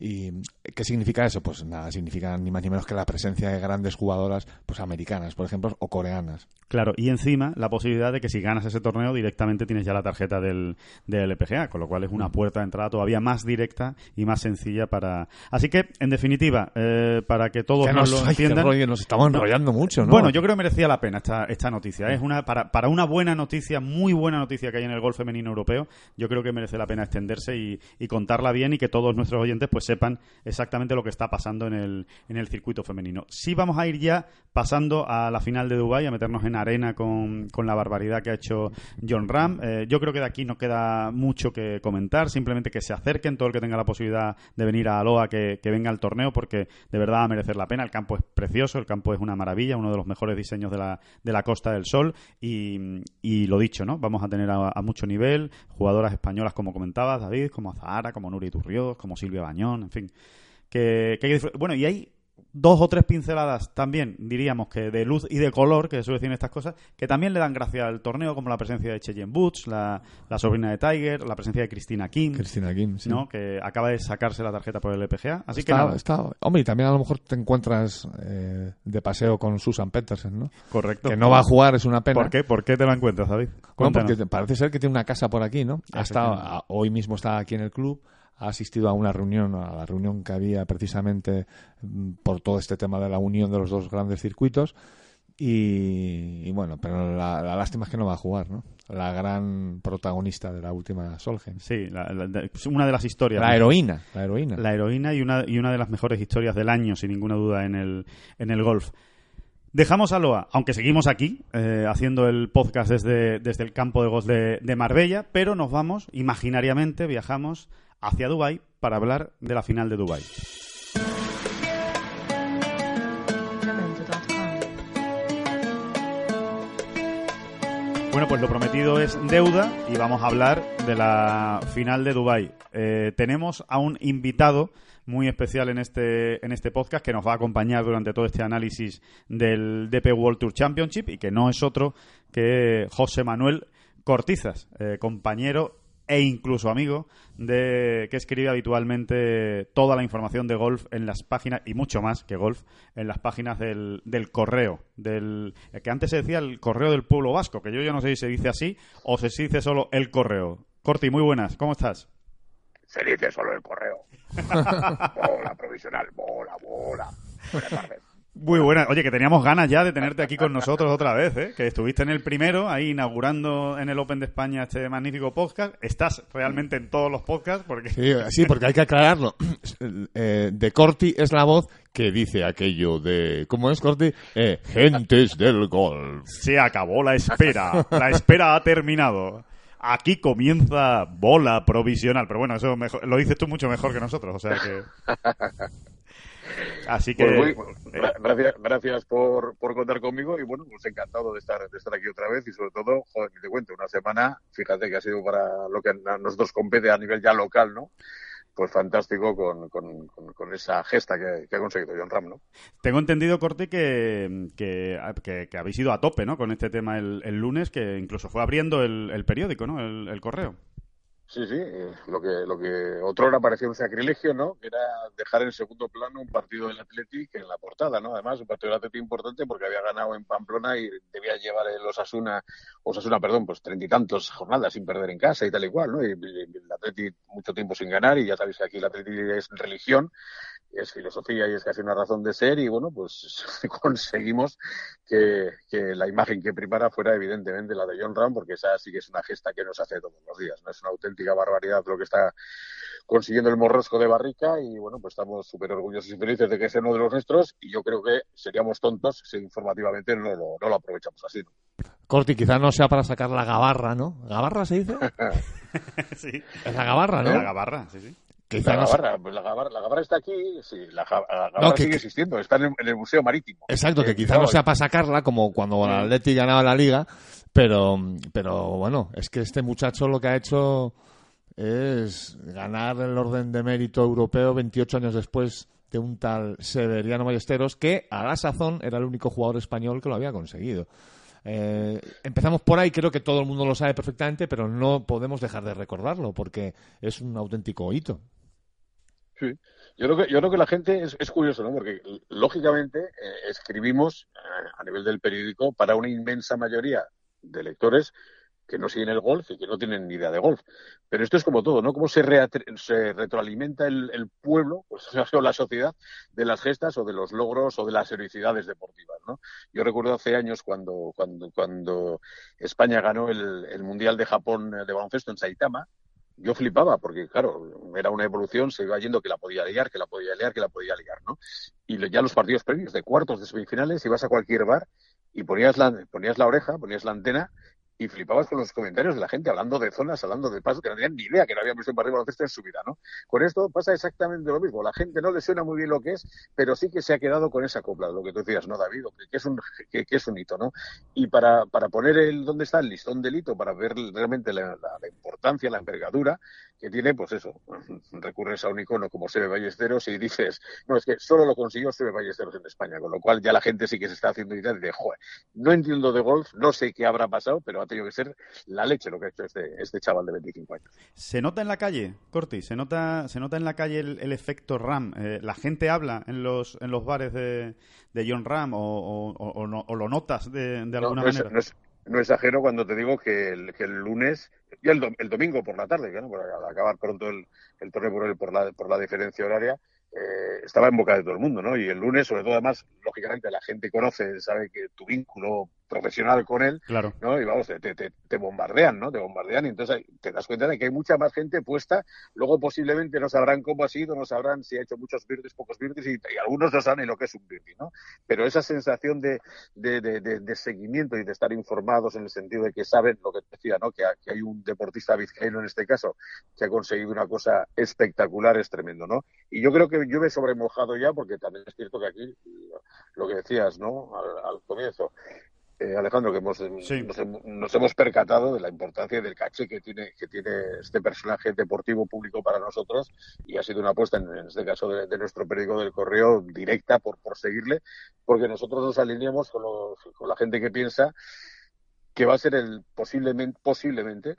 [SPEAKER 2] ¿Y qué significa eso? Pues nada, significa ni más ni menos que la presencia de grandes jugadoras, pues americanas, por ejemplo, o coreanas.
[SPEAKER 1] Claro, y encima la posibilidad de que si ganas ese torneo directamente tienes ya la tarjeta del, del LPGA, con lo cual es una puerta de entrada todavía más directa y más sencilla para... Así que, en definitiva, eh, para que todos
[SPEAKER 2] Que
[SPEAKER 1] nos
[SPEAKER 2] nos,
[SPEAKER 1] lo entiendan...
[SPEAKER 2] rollo, nos estamos enrollando mucho, ¿no?
[SPEAKER 1] Bueno, yo creo que merecía la pena esta, esta noticia. Es una para, para una buena noticia, muy buena noticia que hay en el golf femenino europeo. Yo creo que merece la pena extenderse y, y contarla bien y que todos nuestros oyentes pues sepan exactamente lo que está pasando en el, en el circuito femenino. Sí vamos a ir ya pasando a la final de Dubái, a meternos en arena con, con la barbaridad que ha hecho John Ram. Eh, yo creo que de aquí no queda mucho que comentar, simplemente que se acerquen todo el que tenga la posibilidad de venir a Aloha, que, que venga al torneo, porque de verdad va a merecer la pena. El campo es precioso, el campo es una maravilla, uno de los mejores diseños de la, de la Costa del Sol y, y lo dicho, ¿no? Vamos a tener a, mucho nivel jugadoras españolas, como comentabas, David, como Zahara, como Nuri Turrios, como Silvia Bañón, en fin. Que, que hay que bueno, y hay dos o tres pinceladas también, diríamos que de luz y de color, que se suele decir en estas cosas, que también le dan gracia al torneo, como la presencia de Cheyenne Boots, la, la sobrina de Tiger, la presencia de Cristina Kim,
[SPEAKER 2] Cristina sí.
[SPEAKER 1] ¿no? que acaba de sacarse la tarjeta por el LPGA. Así que
[SPEAKER 2] Está-
[SPEAKER 1] nada,
[SPEAKER 2] está- hombre, y también a lo mejor te encuentras eh, de paseo con Susan Petersen, ¿no?
[SPEAKER 1] correcto.
[SPEAKER 2] Que no va a jugar, es una pena.
[SPEAKER 1] ¿Por qué? ¿Por qué te la encuentras, David?
[SPEAKER 2] No, porque parece ser que tiene una casa por aquí, ¿no? Ha estado,
[SPEAKER 1] Efectivamente.
[SPEAKER 2] a- hoy mismo está aquí en el club, ha asistido a una reunión, a la reunión que había precisamente mm, por todo este tema de la unión de los dos grandes circuitos. Y, y bueno, pero la, la lástima es que no va a jugar, ¿no? La gran protagonista de la última Solheim.
[SPEAKER 1] Sí, la- la- de- es una de las historias.
[SPEAKER 2] La heroína, la heroína.
[SPEAKER 1] La heroína y una, y una de las mejores historias del año, sin ninguna duda, en el, en el golf. Dejamos a Loa, aunque seguimos aquí, eh, haciendo el podcast desde, desde el campo de golf de, de Marbella, pero nos vamos, imaginariamente, viajamos hacia Dubái para hablar de la final de Dubái. Bueno, pues lo prometido es deuda y vamos a hablar de la final de Dubai. tenemos a un invitado muy especial en este en este podcast que nos va a acompañar durante todo este análisis del DP World Tour Championship y que no es otro que José Manuel Cortizas, eh, compañero e incluso amigo de que escribe habitualmente toda la información de golf en las páginas y mucho más que golf en las páginas del, del correo del el que antes se decía el correo del pueblo vasco que yo ya no sé si se dice así o se dice solo el correo Corti muy buenas cómo estás
[SPEAKER 4] Se dice solo el correo. bola provisional, bola, bola.
[SPEAKER 1] Muy buena. Oye, que teníamos ganas ya de tenerte aquí con nosotros otra vez, ¿eh? Que estuviste en el primero, ahí inaugurando en el Open de España este magnífico podcast. Estás realmente en todos los podcasts porque...
[SPEAKER 2] Sí, sí, porque hay que aclararlo. Eh, de Corti es la voz que dice aquello de... ¿Cómo es, Corti? Eh, gentes del golf.
[SPEAKER 1] Se acabó la espera. La espera ha terminado. Aquí comienza bola provisional. Pero bueno, eso mejor- lo dices tú mucho mejor que nosotros, o sea que... Así que...
[SPEAKER 4] Pues muy-
[SPEAKER 1] eh,
[SPEAKER 4] gra- gracias, gracias por, por contar conmigo y bueno, pues encantado de estar, de estar aquí otra vez y sobre todo, joder, que te cuento, una semana, fíjate que ha sido para lo que a nosotros compete a nivel ya local, ¿no? Pues fantástico con, con, con- esa gesta que, que ha conseguido John Ram, ¿no?
[SPEAKER 1] Tengo entendido, Corti, que, que, que- que habéis ido a tope, ¿no? Con este tema el, el lunes, que incluso fue abriendo el, el periódico, ¿no? El, el correo.
[SPEAKER 4] Sí, sí, eh, lo que, lo que otrora parecía un sacrilegio, ¿no? Era dejar en segundo plano un partido del Athletic en la portada, ¿no? Además, un partido del Athletic importante porque había ganado en Pamplona y debía llevar el Osasuna, Osasuna, perdón, pues treinta y tantos jornadas sin perder en casa y tal y cual, ¿no? Y, el Athletic mucho tiempo sin ganar y ya sabéis que aquí el Athletic es religión, es filosofía y es casi una razón de ser y bueno, pues conseguimos que, que la imagen que primara fuera evidentemente la de John Ram porque esa sí que es una gesta que nos hace todos los días, ¿no? Es una auténtica barbaridad lo que está consiguiendo el morrosco de Barrica y bueno, pues estamos súper orgullosos y felices de que sea uno de los nuestros y yo creo que seríamos tontos si informativamente no lo, no lo aprovechamos así. ¿no?
[SPEAKER 2] Corti, quizás no sea para sacar la gabarra, ¿no? ¿Gabarra se dice?
[SPEAKER 1] sí.
[SPEAKER 2] Es la gabarra, ¿no?
[SPEAKER 1] La gabarra, sí, sí.
[SPEAKER 2] Quizá
[SPEAKER 4] La
[SPEAKER 2] no sea-
[SPEAKER 4] gabarra, pues la gabarra, la gabarra está aquí, sí, la, la gabarra
[SPEAKER 2] No, que-
[SPEAKER 4] sigue
[SPEAKER 2] que-
[SPEAKER 4] existiendo, está en el, en el Museo Marítimo.
[SPEAKER 2] Exacto, que
[SPEAKER 4] Eh,
[SPEAKER 2] quizá no sea para sacarla como cuando el Atleti ganaba la liga, pero, pero bueno, es que este muchacho lo que ha hecho es ganar el orden de mérito europeo 28 años después de un tal Severiano Ballesteros que a la sazón era el único jugador español que lo había conseguido. Eh, empezamos por ahí, creo que todo el mundo lo sabe perfectamente, pero no podemos dejar de recordarlo porque es un auténtico hito.
[SPEAKER 4] Sí. Yo creo que, yo creo que la gente es, es curioso, ¿no? Porque lógicamente eh, escribimos eh, a nivel del periódico para una inmensa mayoría de lectores que no siguen el golf y que no tienen ni idea de golf. Pero esto es como todo, ¿no? Cómo se, retroalimenta el, pueblo, pues, o la sociedad, de las gestas o de los logros o de las heroicidades deportivas, ¿no? Yo recuerdo hace años cuando, cuando, cuando España ganó el, el Mundial de Japón eh, de baloncesto en Saitama, yo flipaba porque, claro, era una evolución, se iba yendo que la podía liar, que la podía liar, que la podía liar, ¿no? Y ya los partidos previos de cuartos, de semifinales, ibas a cualquier bar y ponías la, ponías la oreja, ponías la antena y flipabas con los comentarios de la gente hablando de zonas, hablando de pasos que no tenían ni idea que no habían visto partido de baloncesto en su vida, ¿no? Con esto pasa exactamente lo mismo. La gente no le suena muy bien lo que es, pero sí que se ha quedado con esa copla, lo que tú decías, ¿no, David? Que, es un que, que es un hito, ¿no? Y para, para poner el dónde está el listón del hito, para ver realmente la, la- la importancia, la envergadura que tiene, pues eso, recurres a un icono como Sebe Ballesteros y dices, no, es que solo lo consiguió Sebe Ballesteros en España, con lo cual ya la gente sí que se está haciendo idea de, joder, no entiendo de golf, no sé qué habrá pasado, pero tenido que ser la leche lo que ha hecho este, este chaval de 25 años.
[SPEAKER 1] ¿Se nota en la calle, Corti? ¿Se nota, se nota en la calle el, el efecto Ram? Eh, ¿La gente habla en los, en los bares de, de John Ram o, o- no- o lo notas de, de
[SPEAKER 4] No,
[SPEAKER 1] alguna
[SPEAKER 4] no es,
[SPEAKER 1] manera?
[SPEAKER 4] no es- no exagero cuando te digo que el, que el lunes y el, dom- el domingo por la tarde, que, ¿no? Al acabar pronto el, el torneo por, el- por, la, por la diferencia horaria, eh, estaba en boca de todo el mundo, ¿no? Y el lunes, sobre todo, además, lógicamente la gente conoce, sabe que tu vínculo profesional con él,
[SPEAKER 1] Claro.
[SPEAKER 4] ¿no? Y vamos, te, te, te- bombardean, ¿no? Te bombardean y entonces te das cuenta de que hay mucha más gente puesta. Luego posiblemente no sabrán cómo ha sido, no sabrán si ha hecho muchos birdies, pocos birdies y, y algunos no saben ni lo que es un birdie, ¿no? Pero esa sensación de, de, de, seguimiento y de estar informados en el sentido de que saben lo que te decía, ¿no? Que, que hay un deportista vizcaíno en este caso que ha conseguido una cosa espectacular es tremendo, ¿no? Y yo creo que llueve sobre mojado ya porque también es cierto que aquí lo que decías, ¿no? Al, al comienzo. Eh, Alejandro, que hemos,
[SPEAKER 1] Sí.
[SPEAKER 4] nos, hem- nos hemos percatado de la importancia del caché que tiene, que tiene este personaje deportivo público para nosotros y ha sido una apuesta, en, en este caso de, de nuestro periódico del Correo, directa por, por seguirle, porque nosotros nos alineamos con, los- con la gente que piensa que va a ser el posiblemente, posiblemente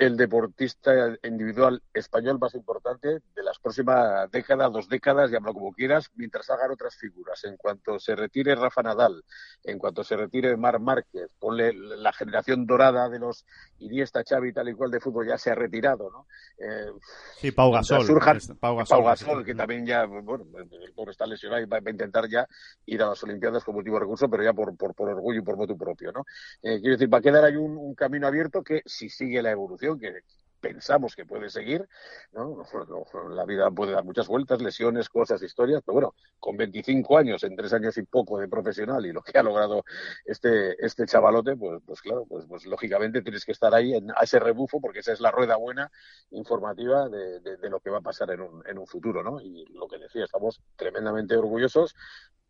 [SPEAKER 4] el deportista individual español más importante de las próximas décadas, dos décadas, llámalo como quieras, mientras hagan otras figuras. En cuanto se retire Rafa Nadal, en cuanto se retire Mar Márquez, ponle la generación dorada de los Iniesta, Xavi, tal y cual de fútbol ya se ha retirado, ¿no? Eh,
[SPEAKER 1] sí, Pau Gasol.
[SPEAKER 4] Surjan,
[SPEAKER 1] Pau Gasol,
[SPEAKER 4] Pau Gasol que también ya, bueno, el pobre está lesionado y va a intentar ya ir a las Olimpiadas como último recurso, pero ya por, por, por orgullo y por motu propio, ¿no? Eh, quiero decir, va a quedar ahí un, un camino abierto que si sigue la evolución, que pensamos que puede seguir, ¿no? La vida puede dar muchas vueltas, lesiones, cosas, historias, pero bueno, con 25 años, en tres años y poco de profesional y lo que ha logrado este, este chavalote, pues, pues claro, pues, pues lógicamente tienes que estar ahí en, a ese rebufo porque esa es la rueda buena informativa de, de, lo que va a pasar en un, en un futuro, ¿no? Y lo que decía, estamos tremendamente orgullosos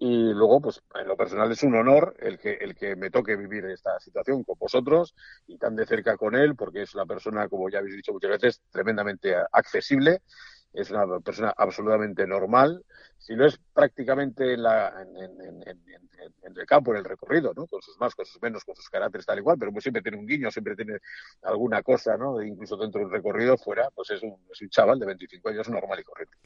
[SPEAKER 4] y luego, pues en lo personal es un honor el que, el que me toque vivir esta situación con vosotros y tan de cerca con él, porque es una persona, como ya habéis dicho muchas veces, tremendamente accesible, es una persona absolutamente normal, si no es prácticamente en, la, en, el campo, en el recorrido, ¿no? con sus más, con sus menos, con sus caracteres tal y cual, pero pues siempre tiene un guiño, siempre tiene alguna cosa, ¿no? incluso dentro del recorrido, fuera, pues es un, es un chaval de 25 años normal y correcto.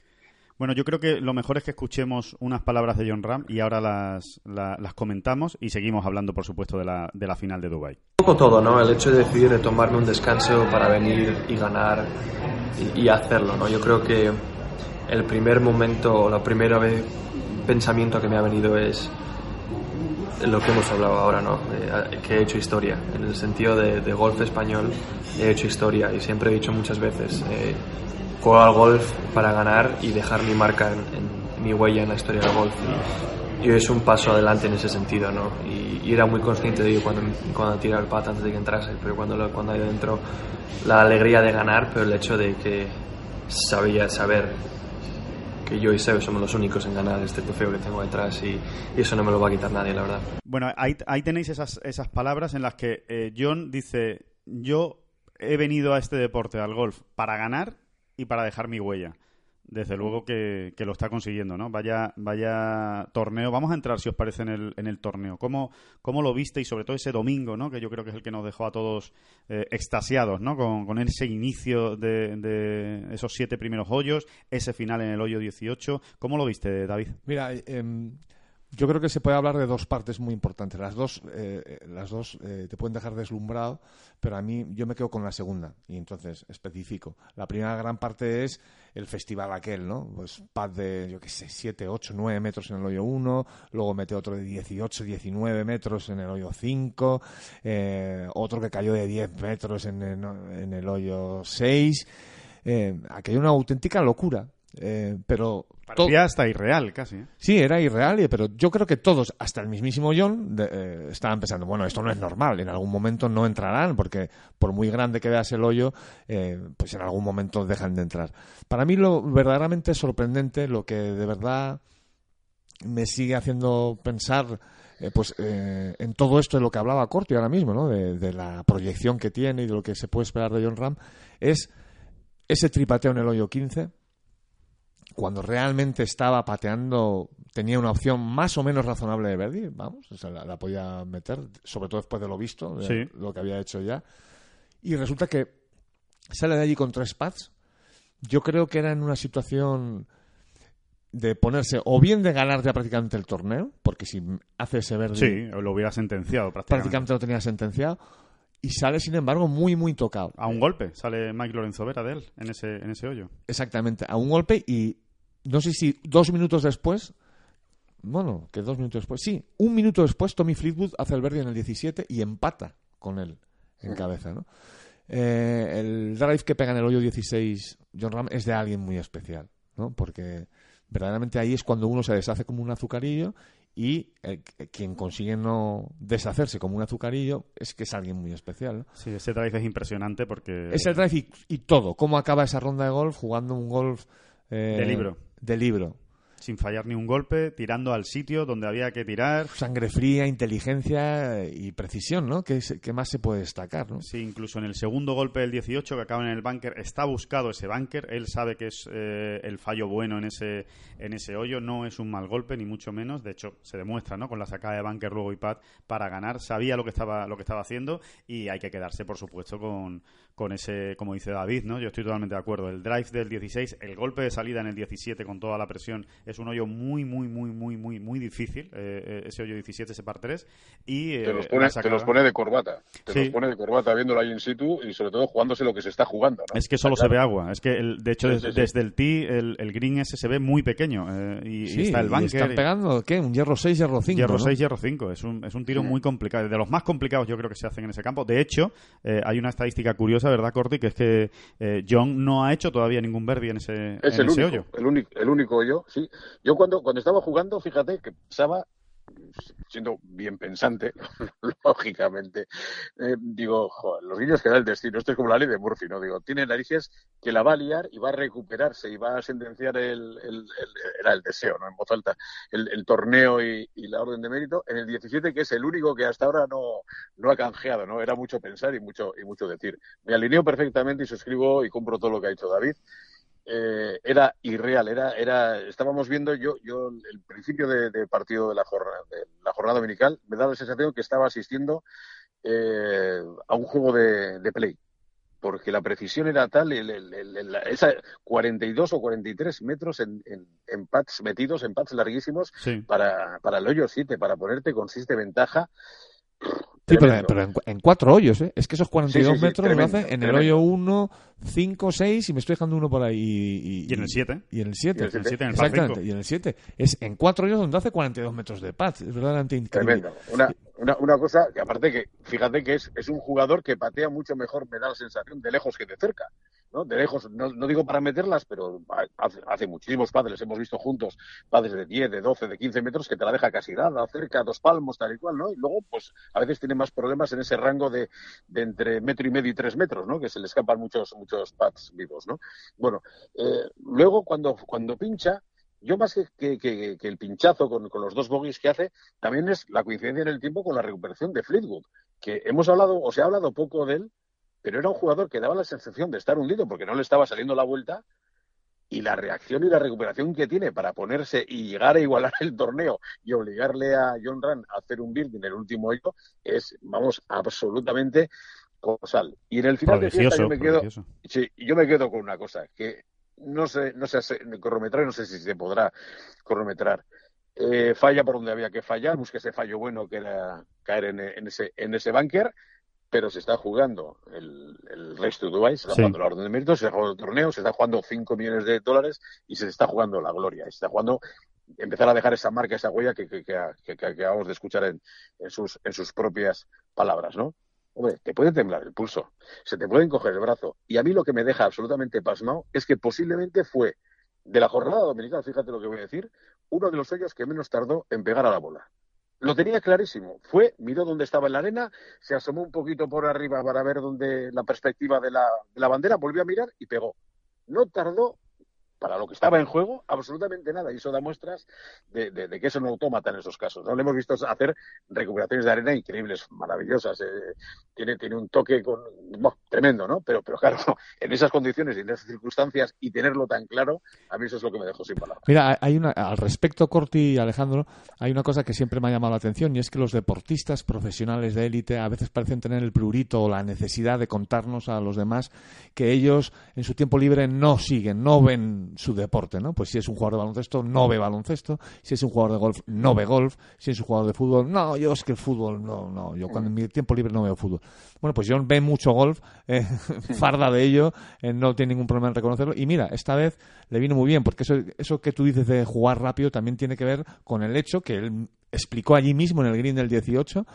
[SPEAKER 1] Bueno, yo creo que lo mejor es que escuchemos unas palabras de John Ram y ahora las, la, las comentamos y seguimos hablando, por supuesto, de la, de la final de Dubai.
[SPEAKER 5] Un poco todo, ¿no? El hecho de decidir tomarme un descanso para venir y ganar y, y hacerlo, ¿no? Yo creo que el primer momento, la primera vez pensamiento que me ha venido es lo que hemos hablado ahora, ¿no? Eh, que he hecho historia. En el sentido de, de, golf español he hecho historia y siempre he dicho muchas veces, eh, juego al golf para ganar y dejar mi marca en, en, mi huella en la historia del golf. Y, es un paso adelante en ese sentido, ¿no? Y, y, era muy consciente de ello cuando, cuando tiraba el pat antes de que entrase, pero cuando, lo, cuando hay dentro la alegría de ganar, pero el hecho de que sabía saber que yo y Seb somos los únicos en ganar este trofeo que tengo detrás y, y, eso no me lo va a quitar nadie, la verdad.
[SPEAKER 1] Bueno, ahí, ahí tenéis esas, esas palabras en las que eh, John dice, yo he venido a este deporte, al golf, para ganar y para dejar mi huella. Desde luego que, que, lo está consiguiendo, ¿no? Vaya, vaya torneo. Vamos a entrar, si os parece, en el, en el torneo. ¿Cómo, ¿Cómo lo viste? Y sobre todo ese domingo, ¿no? Que yo creo que es el que nos dejó a todos eh, extasiados, ¿no? Con, con ese inicio de, de, esos siete primeros hoyos, ese final en el hoyo 18. ¿Cómo lo viste, David?
[SPEAKER 2] Mira, eh, yo creo que se puede hablar de dos partes muy importantes. Las dos, eh, las dos eh, te pueden dejar deslumbrado, pero a mí yo me quedo con la segunda y entonces especifico. La primera gran parte es el festival aquel, ¿no? Pues pad de, yo qué sé, 7, 8, 9 metros en el hoyo 1, luego mete otro de 18, 19 metros en el hoyo 5, eh, otro que cayó de 10 metros en el, en el hoyo 6. Eh, aquello una auténtica locura. Eh, pero
[SPEAKER 1] parecía hasta irreal casi ¿eh?
[SPEAKER 2] sí era irreal pero yo creo que todos hasta el mismísimo John de, eh, estaban pensando bueno esto no es normal en algún momento no entrarán porque por muy grande que veas el hoyo eh, pues en algún momento dejan de entrar para mí lo verdaderamente sorprendente lo que de verdad me sigue haciendo pensar eh, pues eh, en todo esto de lo que hablaba Corti ahora mismo ¿no? de, de la proyección que tiene y de lo que se puede esperar de John Ram es ese tripateo en el hoyo 15 cuando realmente estaba pateando, tenía una opción más o menos razonable de Verdi, vamos, o sea, la, la, podía meter, sobre todo después de lo visto, de
[SPEAKER 1] sí.
[SPEAKER 2] lo que había hecho ya. Y resulta que sale de allí con tres pads. Yo creo que era en una situación de ponerse o bien de ganar ya prácticamente el torneo, porque si hace ese Verdi.
[SPEAKER 1] Sí, lo hubiera sentenciado prácticamente.
[SPEAKER 2] Prácticamente lo tenía sentenciado. Y sale, sin embargo, muy, muy tocado.
[SPEAKER 1] A un golpe, sale Mike Lorenzo Vera de él en ese, en ese hoyo.
[SPEAKER 2] Exactamente, a un golpe y no sé si dos minutos después, bueno, que dos minutos después, sí, un minuto después Tommy Fleetwood hace el verde en el 17 y empata con él en cabeza, ¿no? Eh, el drive que pega en el hoyo 16 John Ram es de alguien muy especial, ¿no? Porque verdaderamente ahí es cuando uno se deshace como un azucarillo y el, quien consigue no deshacerse como un azucarillo es que es alguien muy especial. ¿no?
[SPEAKER 1] Sí, ese drive es impresionante porque...
[SPEAKER 2] Es el drive y, y todo, cómo acaba esa ronda de golf jugando un golf... Eh,
[SPEAKER 1] de libro
[SPEAKER 2] de libro.
[SPEAKER 1] Sin fallar ni un golpe, tirando al sitio donde había que tirar.
[SPEAKER 2] Sangre fría, inteligencia y precisión, ¿no? ¿Qué, más se puede destacar, no?
[SPEAKER 1] Sí, incluso en el segundo golpe del 18 que acaba en el bunker, está buscado ese bunker. Él sabe que es eh, el fallo bueno en ese, en ese hoyo. No es un mal golpe, ni mucho menos. De hecho, se demuestra, ¿no? Con la sacada de bunker luego y pat para ganar. Sabía lo que estaba, lo que estaba haciendo y hay que quedarse, por supuesto, con, con ese, como dice David, ¿no? Yo estoy totalmente de acuerdo. El drive del 16, el golpe de salida en el 17 con toda la presión es un hoyo muy, muy, muy, muy, muy, muy difícil. eh, eh, ese hoyo 17, ese par 3. Y,
[SPEAKER 4] Te
[SPEAKER 1] eh,
[SPEAKER 4] los,
[SPEAKER 1] la
[SPEAKER 4] pone, te los pone de corbata. Te
[SPEAKER 1] Sí.
[SPEAKER 4] los pone de corbata viéndolo ahí in situ y sobre todo jugándose lo que se está jugando. ¿no?
[SPEAKER 1] Es que solo
[SPEAKER 4] Está
[SPEAKER 1] se ve
[SPEAKER 4] claro.
[SPEAKER 1] agua. Es que, el- de hecho,
[SPEAKER 4] Sí, sí, sí.
[SPEAKER 1] desde el tee, el, el green ese se ve muy pequeño. eh, y, y está el
[SPEAKER 2] y
[SPEAKER 1] bunker.
[SPEAKER 2] están pegando, ¿qué? Un hierro 6, hierro 5,
[SPEAKER 1] Hierro
[SPEAKER 2] ¿no?
[SPEAKER 1] 6, hierro 5. Es un, es un tiro muy complicado. De los más complicados yo creo que se hacen en ese campo. De hecho, eh, hay una estadística curiosa, ¿verdad, Corti? Que es que eh, John no ha hecho todavía ningún birdie en ese,
[SPEAKER 4] Es
[SPEAKER 1] en
[SPEAKER 4] el
[SPEAKER 1] ese
[SPEAKER 4] único,
[SPEAKER 1] hoyo.
[SPEAKER 4] el único, el único hoyo, sí. Yo cuando, cuando estaba jugando, fíjate que pensaba, siendo bien pensante, lógicamente, eh, digo, joder, los guiños que da el destino, esto es como la ley de Murphy, ¿no? Digo, tiene narices que la va a liar y va a recuperarse y va a sentenciar el, el- el- era el deseo, ¿no? En voz alta, el, torneo y, y la orden de mérito en el 17, que es el único que hasta ahora no, no ha canjeado, ¿no? Era mucho pensar y mucho, y mucho decir. Me alineo perfectamente y suscribo y compro todo lo que ha dicho David eh, era irreal, era, era, estábamos viendo yo, yo el principio de, de partido de la jornada, de la jornada dominical, me da la sensación que estaba asistiendo eh, a un juego de, de play, porque la precisión era tal, el, el- el- el- esa 42 o 43 metros en, en, en pads metidos, en pads larguísimos,
[SPEAKER 1] Sí.
[SPEAKER 4] para, para el hoyo 7, para ponerte consiste ventaja.
[SPEAKER 2] Sí, pero, pero en, en cuatro hoyos, ¿eh? Es que esos 42
[SPEAKER 4] Sí, sí, sí,
[SPEAKER 2] metros
[SPEAKER 4] tremendo,
[SPEAKER 2] lo hace en el
[SPEAKER 4] tremendo.
[SPEAKER 2] hoyo 1, 5, 6 y me estoy dejando uno por ahí. Y,
[SPEAKER 1] Y en el 7.
[SPEAKER 2] Y en el 7.
[SPEAKER 4] Y en el
[SPEAKER 1] En el 7, en el par
[SPEAKER 2] Exactamente,
[SPEAKER 1] 5.
[SPEAKER 2] y en el 7. Es en cuatro hoyos donde hace 42 metros de pad. Es verdaderamente increíble.
[SPEAKER 4] Tremendo. Una, una, una cosa que aparte que, fíjate que es, es un jugador que patea mucho mejor, me da la sensación, de lejos que de cerca. ¿No? De lejos, no, no digo para meterlas, pero hace, hace muchísimos padres, hemos visto juntos padres de 10, de 12, de 15 metros que te la deja casi dada, cerca, dos palmos, tal y cual, ¿no? Y luego, pues, a veces tiene más problemas en ese rango de, de entre metro y medio y tres metros, ¿no? Que se le escapan muchos, muchos pads vivos, ¿no? Bueno, eh, luego cuando, cuando pincha, yo más que, que, que, que el pinchazo con, con, los dos bogies que hace, también es la coincidencia en el tiempo con la recuperación de Fleetwood, que hemos hablado, o se ha hablado poco de él, pero era un jugador que daba la sensación de estar hundido porque no le estaba saliendo la vuelta y la reacción y la recuperación que tiene para ponerse y llegar a igualar el torneo y obligarle a John Rand a hacer un birdie en el último hoyo es, vamos, absolutamente colosal. Y en el final de fiesta yo me quedo, sí, yo me quedo con una cosa, que no sé, no sé, cronometrar, no sé si se podrá cronometrar. Eh, falla por donde había que fallar, busque ese fallo bueno que era caer en, en ese, en ese bunker, pero se está jugando el, el Race to Dubai, se está sí. jugando la orden de méritos, se está jugando el torneo, se está jugando 5 millones de dólares y se está jugando la gloria, se está jugando empezar a dejar esa marca, esa huella que, que, que, que, que acabamos de escuchar en, en, sus, en sus propias palabras, ¿no? Hombre, te puede temblar el pulso, se te pueden coger el brazo. Y a mí lo que me deja absolutamente pasmado es que posiblemente fue de la jornada dominical, fíjate lo que voy a decir, uno de los hoyos que menos tardó en pegar a la bola. Lo tenía clarísimo. Fue, miró dónde estaba en la arena, se asomó un poquito por arriba para ver dónde la perspectiva de la, de la bandera, volvió a mirar y pegó. No tardó para lo que estaba en juego, absolutamente nada. Y eso da muestras de, de, de que es un autómata en esos casos. ¿no? Le hemos visto hacer recuperaciones de arena increíbles, maravillosas. Eh, tiene, tiene un toque con, bueno, tremendo, ¿no? Pero, pero claro, en esas condiciones y en esas circunstancias y tenerlo tan claro, a mí eso es lo que me dejó sin palabras.
[SPEAKER 2] Mira, hay una, al respecto, Corti y Alejandro, hay una cosa que siempre me ha llamado la atención y es que los deportistas profesionales de élite a veces parecen tener el prurito o la necesidad de contarnos a los demás que ellos en su tiempo libre no siguen, no ven su deporte, ¿no? Pues si es un jugador de baloncesto, no ve baloncesto, si es un jugador de golf, no ve golf, si es un jugador de fútbol, no, yo es que el fútbol, no, no, yo cuando en mi tiempo libre no veo fútbol. Bueno, pues John ve mucho golf, eh, farda de ello, eh, no tiene ningún problema en reconocerlo, y mira, esta vez le vino muy bien, porque eso, eso que tú dices de jugar rápido también tiene que ver con el hecho que él explicó allí mismo en el green del 18,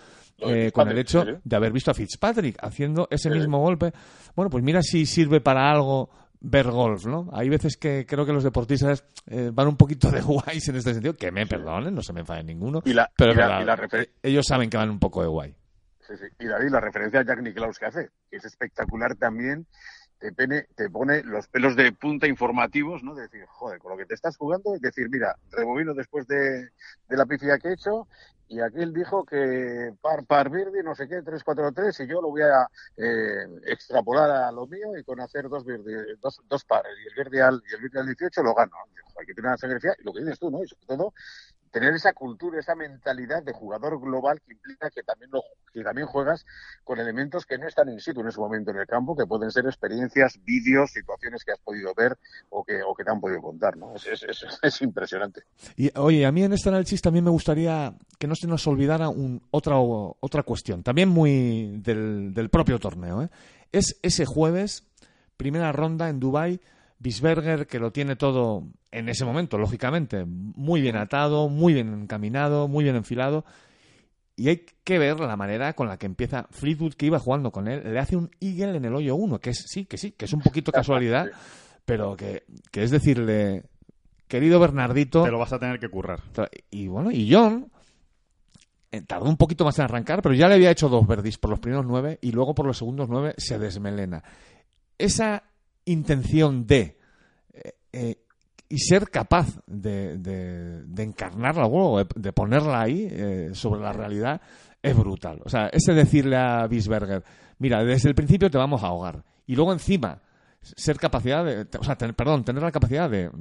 [SPEAKER 2] eh, con el hecho de haber visto a Fitzpatrick haciendo ese mismo golpe. Bueno, pues mira si sirve para algo ver golf, ¿no? Hay veces que creo que los deportistas eh, van un poquito de guays en este sentido, que me perdonen, no se me enfade ninguno,
[SPEAKER 4] y la,
[SPEAKER 2] pero
[SPEAKER 4] y la,
[SPEAKER 2] la,
[SPEAKER 4] y la
[SPEAKER 2] ellos saben que van un poco de guay.
[SPEAKER 4] Sí, sí. Y David, la referencia a Jack Nicklaus que hace, que es espectacular también, te, pone, te pone los pelos de punta informativos, ¿no? De decir, joder, con lo que te estás jugando, es decir, mira, rebobino después de, la pifia que he hecho y aquel dijo que par, par verde, no sé qué, 3, 4, 3, y yo lo voy a eh, extrapolar a lo mío y con hacer dos, verde, dos, dos pares, y el verde al, el al 18 lo gano. Hay que tener una sangre fría, y lo que dices tú, ¿no? Y sobre todo, tener esa cultura, esa mentalidad de jugador global que implica que también lo, que también juegas con elementos que no están in situ en ese momento en el campo, que pueden ser experiencias, vídeos, situaciones que has podido ver o que, te han podido contar, ¿no? Es, es, es, es impresionante.
[SPEAKER 2] Y oye, a mí en este análisis también me gustaría que no se nos olvidara un, otra, otra cuestión, también muy del, propio torneo. ¿eh? Es ese jueves, primera ronda en Dubai Bisberger, que lo tiene todo en ese momento, lógicamente, muy bien atado, muy bien encaminado, muy bien enfilado. Y hay que ver la manera con la que empieza Fleetwood, que iba jugando con él, le hace un eagle en el hoyo 1, que es, sí, que sí, que es un poquito casualidad, pero que, que es decirle, querido Bernardito.
[SPEAKER 1] Te lo vas a tener que currar.
[SPEAKER 2] Y bueno, y John eh, tardó un poquito más en arrancar, pero ya le había hecho dos verdis por los primeros nueve y luego por los segundos nueve se desmelena. Esa intención de eh, eh, y ser capaz de, de, encarnarla o de ponerla ahí eh, sobre la realidad es brutal. O sea, ese decirle a Bisberger, mira, desde el principio te vamos a ahogar y luego encima ser capacidad de, o sea, ten, perdón, tener la capacidad de,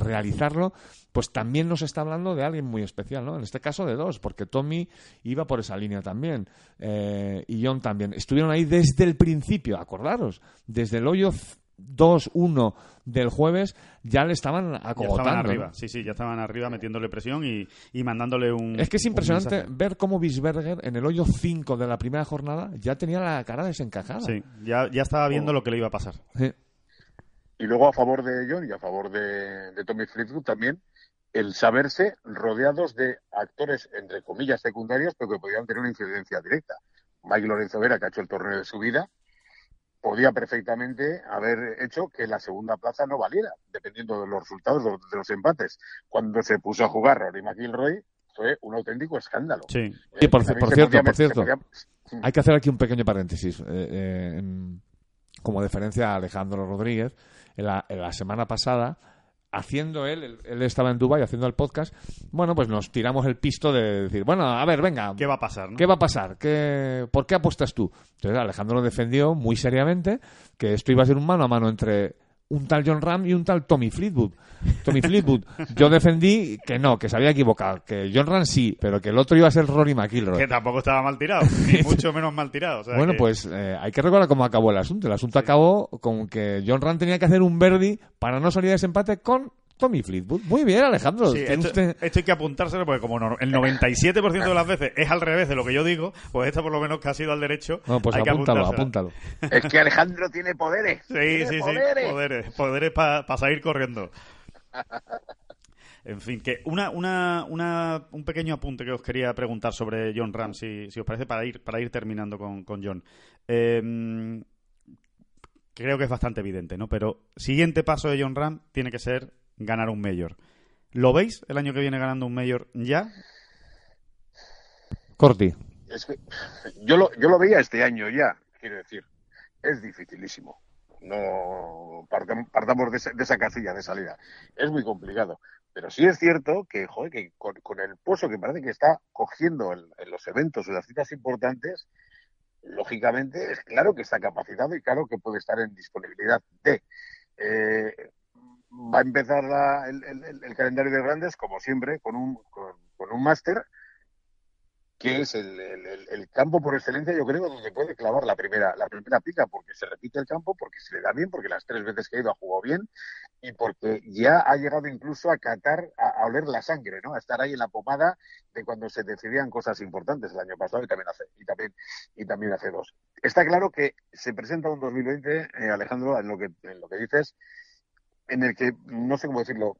[SPEAKER 2] realizarlo, pues también nos está hablando de alguien muy especial, ¿no? En este caso de dos, porque Tommy iba por esa línea también y John también. Estuvieron ahí desde el principio, acordaros, desde el hoyo 2-1 del jueves ya le estaban acogotando.
[SPEAKER 1] Ya estaban arriba, sí, sí, ya estaban arriba metiéndole presión y, y mandándole un.
[SPEAKER 2] Es que es impresionante ver cómo Bisberger en el hoyo 5 de la primera jornada ya tenía la cara desencajada.
[SPEAKER 1] Sí, ya, ya estaba viendo oh. lo que le iba a pasar.
[SPEAKER 2] Sí.
[SPEAKER 4] Y luego a favor de John y a favor de, de Tommy Fleetwood también el saberse rodeados de actores, entre comillas, secundarios, pero que podían tener una incidencia directa. Mike Lorenzo Vera, que ha hecho el torneo de su vida, podía perfectamente haber hecho que la segunda plaza no valiera, dependiendo de los resultados de los, empates. Cuando se puso a jugar Rory McIlroy, fue un auténtico escándalo.
[SPEAKER 2] Sí, eh, y por, por cierto, podía, por cierto podía... hay que hacer aquí un pequeño paréntesis. Eh, eh, como deferencia a Alejandro Rodríguez, en la, en la semana pasada haciendo él, él estaba en Dubai haciendo el podcast, bueno, pues nos tiramos el pisto de decir, bueno, a ver, venga.
[SPEAKER 1] ¿Qué va a pasar? ¿no?
[SPEAKER 2] ¿Qué va a pasar? ¿Qué, ¿Por qué apuestas tú? Entonces Alejandro defendió muy seriamente que esto iba a ser un mano a mano entre un tal John Ram y un tal Tommy Fleetwood. Tommy Fleetwood, yo defendí que no, que se había equivocado, que John Ram sí, pero que el otro iba a ser Rory McIlroy.
[SPEAKER 1] Que tampoco estaba mal tirado, ni mucho menos mal tirado. O sea
[SPEAKER 2] bueno,
[SPEAKER 1] que...
[SPEAKER 2] pues eh, hay que recordar cómo acabó el asunto. El asunto sí. acabó con que John Ram tenía que hacer un verdi para no salir de ese empate con Tommy Fleetwood. Muy bien, Alejandro.
[SPEAKER 1] Sí, esto, usted... esto, hay que apuntárselo porque como no, el 97% de las veces es al revés de lo que yo digo, pues esta por lo menos que ha sido al derecho.
[SPEAKER 2] No, pues
[SPEAKER 1] hay
[SPEAKER 2] apúntalo,
[SPEAKER 1] que
[SPEAKER 2] apúntalo.
[SPEAKER 4] Es que Alejandro tiene poderes.
[SPEAKER 1] Sí,
[SPEAKER 4] tiene
[SPEAKER 1] sí,
[SPEAKER 4] poderes.
[SPEAKER 1] sí. Poderes. Poderes para pa salir corriendo. En fin, que una, una, una, un pequeño apunte que os quería preguntar sobre John Ram, si, si os parece, para ir, para ir terminando con, con John. Eh, creo que es bastante evidente, ¿no? Pero siguiente paso de John Ram tiene que ser ganar un mayor. ¿Lo veis el año que viene ganando un mayor ya?
[SPEAKER 2] Corti.
[SPEAKER 4] Es que yo lo, yo lo veía este año ya, quiero decir. Es dificilísimo. No partamos, partamos de, esa, de, esa, casilla de salida. Es muy complicado. Pero sí es cierto que, joder, que con, con el pozo que parece que está cogiendo en, en los eventos o las citas importantes, lógicamente es claro que está capacitado y claro que puede estar en disponibilidad de. Eh, va a empezar la, el, calendario de grandes, como siempre, con un, con, un máster, que es el, el, campo por excelencia, yo creo, donde puede clavar la primera, la primera pica, porque se repite el campo, porque se le da bien, porque las tres veces que ha ido ha jugado bien, y porque ya ha llegado incluso a catar, a, a oler la sangre, ¿no? A estar ahí en la pomada de cuando se decidían cosas importantes el año pasado y también hace, y también, y también hace dos. Está claro que se presenta un 2020, eh, Alejandro, en lo que, en lo que dices, en el que, no sé cómo decirlo,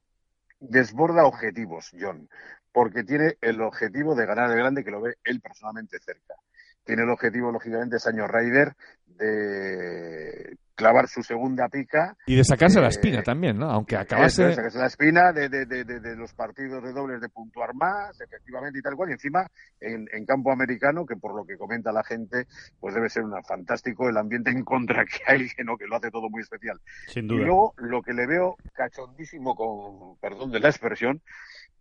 [SPEAKER 4] desborda objetivos, John, porque tiene el objetivo de ganar el grande que lo ve él personalmente cerca. Tiene el objetivo, lógicamente, es año Ryder de clavar su segunda pica.
[SPEAKER 2] Y de sacarse la
[SPEAKER 4] Eh,
[SPEAKER 2] espina también, ¿no? Aunque acabase...
[SPEAKER 4] es, sacarse la espina de, de- de- de- de los partidos de dobles de puntuar más, efectivamente y tal cual. Y encima, en, en campo americano, que por lo que comenta la gente, pues debe ser una, fantástico el ambiente en contra que hay, que, ¿no? que lo hace todo muy especial.
[SPEAKER 1] Sin
[SPEAKER 4] Y
[SPEAKER 1] duda.
[SPEAKER 4] luego, lo que le veo cachondísimo, con perdón de la expresión,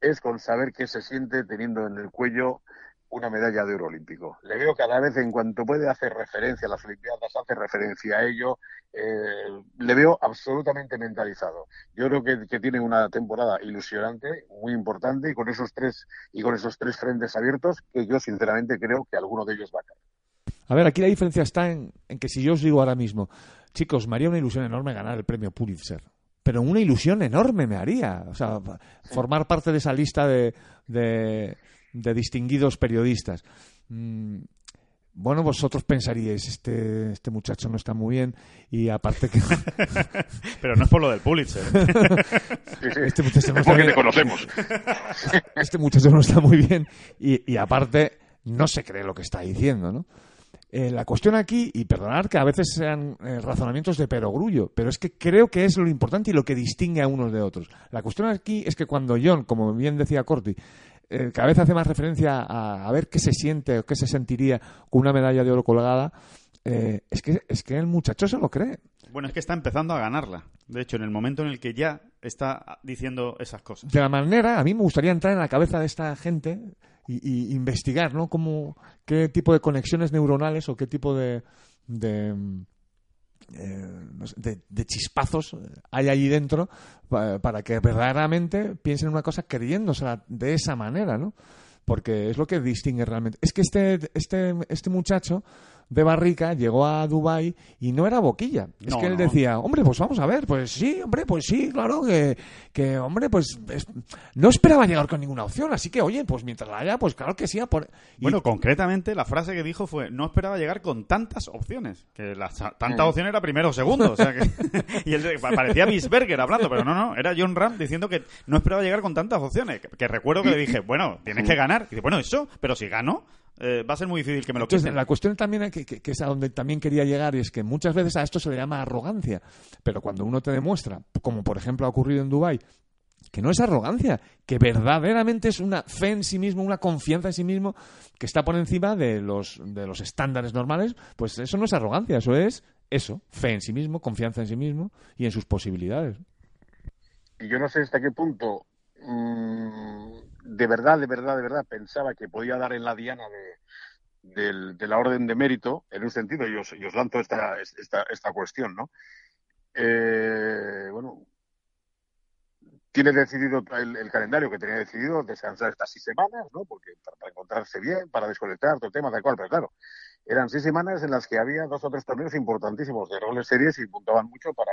[SPEAKER 4] es con saber qué se siente teniendo en el cuello una medalla de oro olímpico. Le veo cada vez, en cuanto puede, hacer referencia a las Olimpiadas, hace referencia a ello. eh, le veo absolutamente mentalizado. Yo creo que, que tiene una temporada ilusionante, muy importante, y con esos tres y con esos tres frentes abiertos, que yo sinceramente creo que alguno de ellos va a caer.
[SPEAKER 2] A ver, aquí la diferencia está en, en que si yo os digo ahora mismo, chicos, me haría una ilusión enorme ganar el premio Pulitzer. Pero una ilusión enorme me haría. O sea, formar parte de esa lista de, de, de distinguidos periodistas. Mm, bueno, vosotros pensaríais, este, este muchacho no está muy bien y aparte que...
[SPEAKER 1] Pero no es por lo del Pulitzer.
[SPEAKER 2] Este muchacho no
[SPEAKER 4] Es
[SPEAKER 2] está
[SPEAKER 4] porque
[SPEAKER 2] bien.
[SPEAKER 4] te conocemos.
[SPEAKER 2] este muchacho no está muy bien y, y aparte no se cree lo que está diciendo, ¿no? Eh, la cuestión aquí, y perdonar que a veces sean eh, razonamientos de perogrullo, pero es que creo que es lo importante y lo que distingue a unos de otros. La cuestión aquí es que cuando John, como bien decía Corti, eh, cada vez hace más referencia a, a ver qué se siente o qué se sentiría con una medalla de oro colgada, eh, es, que, es que el muchacho se lo cree.
[SPEAKER 1] Bueno, es que está empezando a ganarla. De hecho, en el momento en el que ya está diciendo esas cosas.
[SPEAKER 2] de la manera, a mí me gustaría entrar en la cabeza de esta gente y, y investigar, ¿no? Cómo, qué tipo de conexiones neuronales o qué tipo de, de, de- de chispazos hay allí dentro pa- para que verdaderamente piensen una cosa creyéndosela de esa manera, ¿no? Porque es lo que distingue realmente. Es que este, este, este muchacho de Barrica llegó a Dubai y no era boquilla. Es
[SPEAKER 1] No,
[SPEAKER 2] que él
[SPEAKER 1] no.
[SPEAKER 2] decía, hombre, pues vamos a ver, pues sí, hombre, pues sí, claro, que, que hombre, pues es- no esperaba llegar con ninguna opción, así que, oye, pues mientras la haya, pues claro que sí. a por... y-
[SPEAKER 1] Bueno, concretamente, la frase que dijo fue: No esperaba llegar con tantas opciones. Que la tanta opción era primero o segundo. O sea que. y él pa- parecía Bisberger hablando, pero no, no. Era John Ram diciendo que no esperaba llegar con tantas opciones. Que, que recuerdo que le dije: Bueno, tienes que ganar. Y dice: Bueno, eso, pero si gano, eh, va a ser muy difícil que me lo
[SPEAKER 2] Entonces,
[SPEAKER 1] quiten.
[SPEAKER 2] la cuestión también que, que- que es a donde también quería llegar y es que muchas veces a esto se le llama arrogancia, pero cuando uno te demuestra, como por ejemplo ha ocurrido en Dubai, que no es arrogancia, que verdaderamente es una fe en sí mismo, una confianza en sí mismo que está por encima de los de los estándares normales, pues eso no es arrogancia, eso es eso, fe en sí mismo, confianza en sí mismo y en sus posibilidades.
[SPEAKER 4] Y yo no sé hasta qué punto mm, de verdad, de verdad, de verdad pensaba que podía dar en la diana de, de la orden de mérito, en un sentido, y os, y os lanzo esta, esta, esta cuestión, ¿no? Eh, bueno, tiene decidido el, calendario que tenía decidido descansar estas seis semanas, ¿no? Porque para, encontrarse bien, para desconectar, todo tema, tal cual, pero claro, eran seis semanas en las que había dos o tres torneos importantísimos de roles series y puntaban mucho para,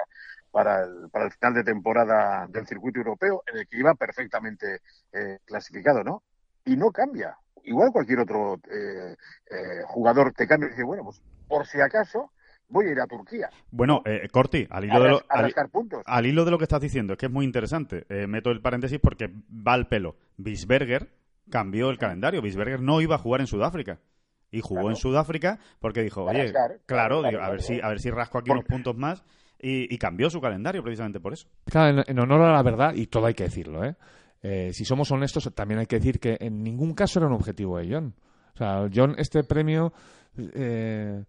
[SPEAKER 4] para, el, para el final de temporada del circuito europeo, en el que iba perfectamente eh, clasificado, ¿no? Y no cambia. Igual cualquier otro eh, eh, jugador te cambia y dice, bueno, pues por si acaso voy a ir a Turquía
[SPEAKER 1] Bueno, eh, Corti, al
[SPEAKER 4] a,
[SPEAKER 1] hilo de lo. al-. Al hilo de lo que estás diciendo, es que es muy interesante. Eh, meto el paréntesis porque va al pelo. Bisberger cambió el calendario. Bisberger no iba a jugar en Sudáfrica. Y jugó
[SPEAKER 4] Claro.
[SPEAKER 1] en Sudáfrica porque dijo, oye, claro,
[SPEAKER 4] claro,
[SPEAKER 1] digo,
[SPEAKER 4] claro,
[SPEAKER 1] a ver
[SPEAKER 4] claro.
[SPEAKER 1] si a ver si rasco aquí unos puntos más. Y, y cambió su calendario precisamente por eso.
[SPEAKER 2] Claro, en, en honor a la verdad, y todo hay que decirlo, ¿eh? Eh, si somos honestos, también hay que decir que en ningún caso era un objetivo de John. O sea, John este premio eh,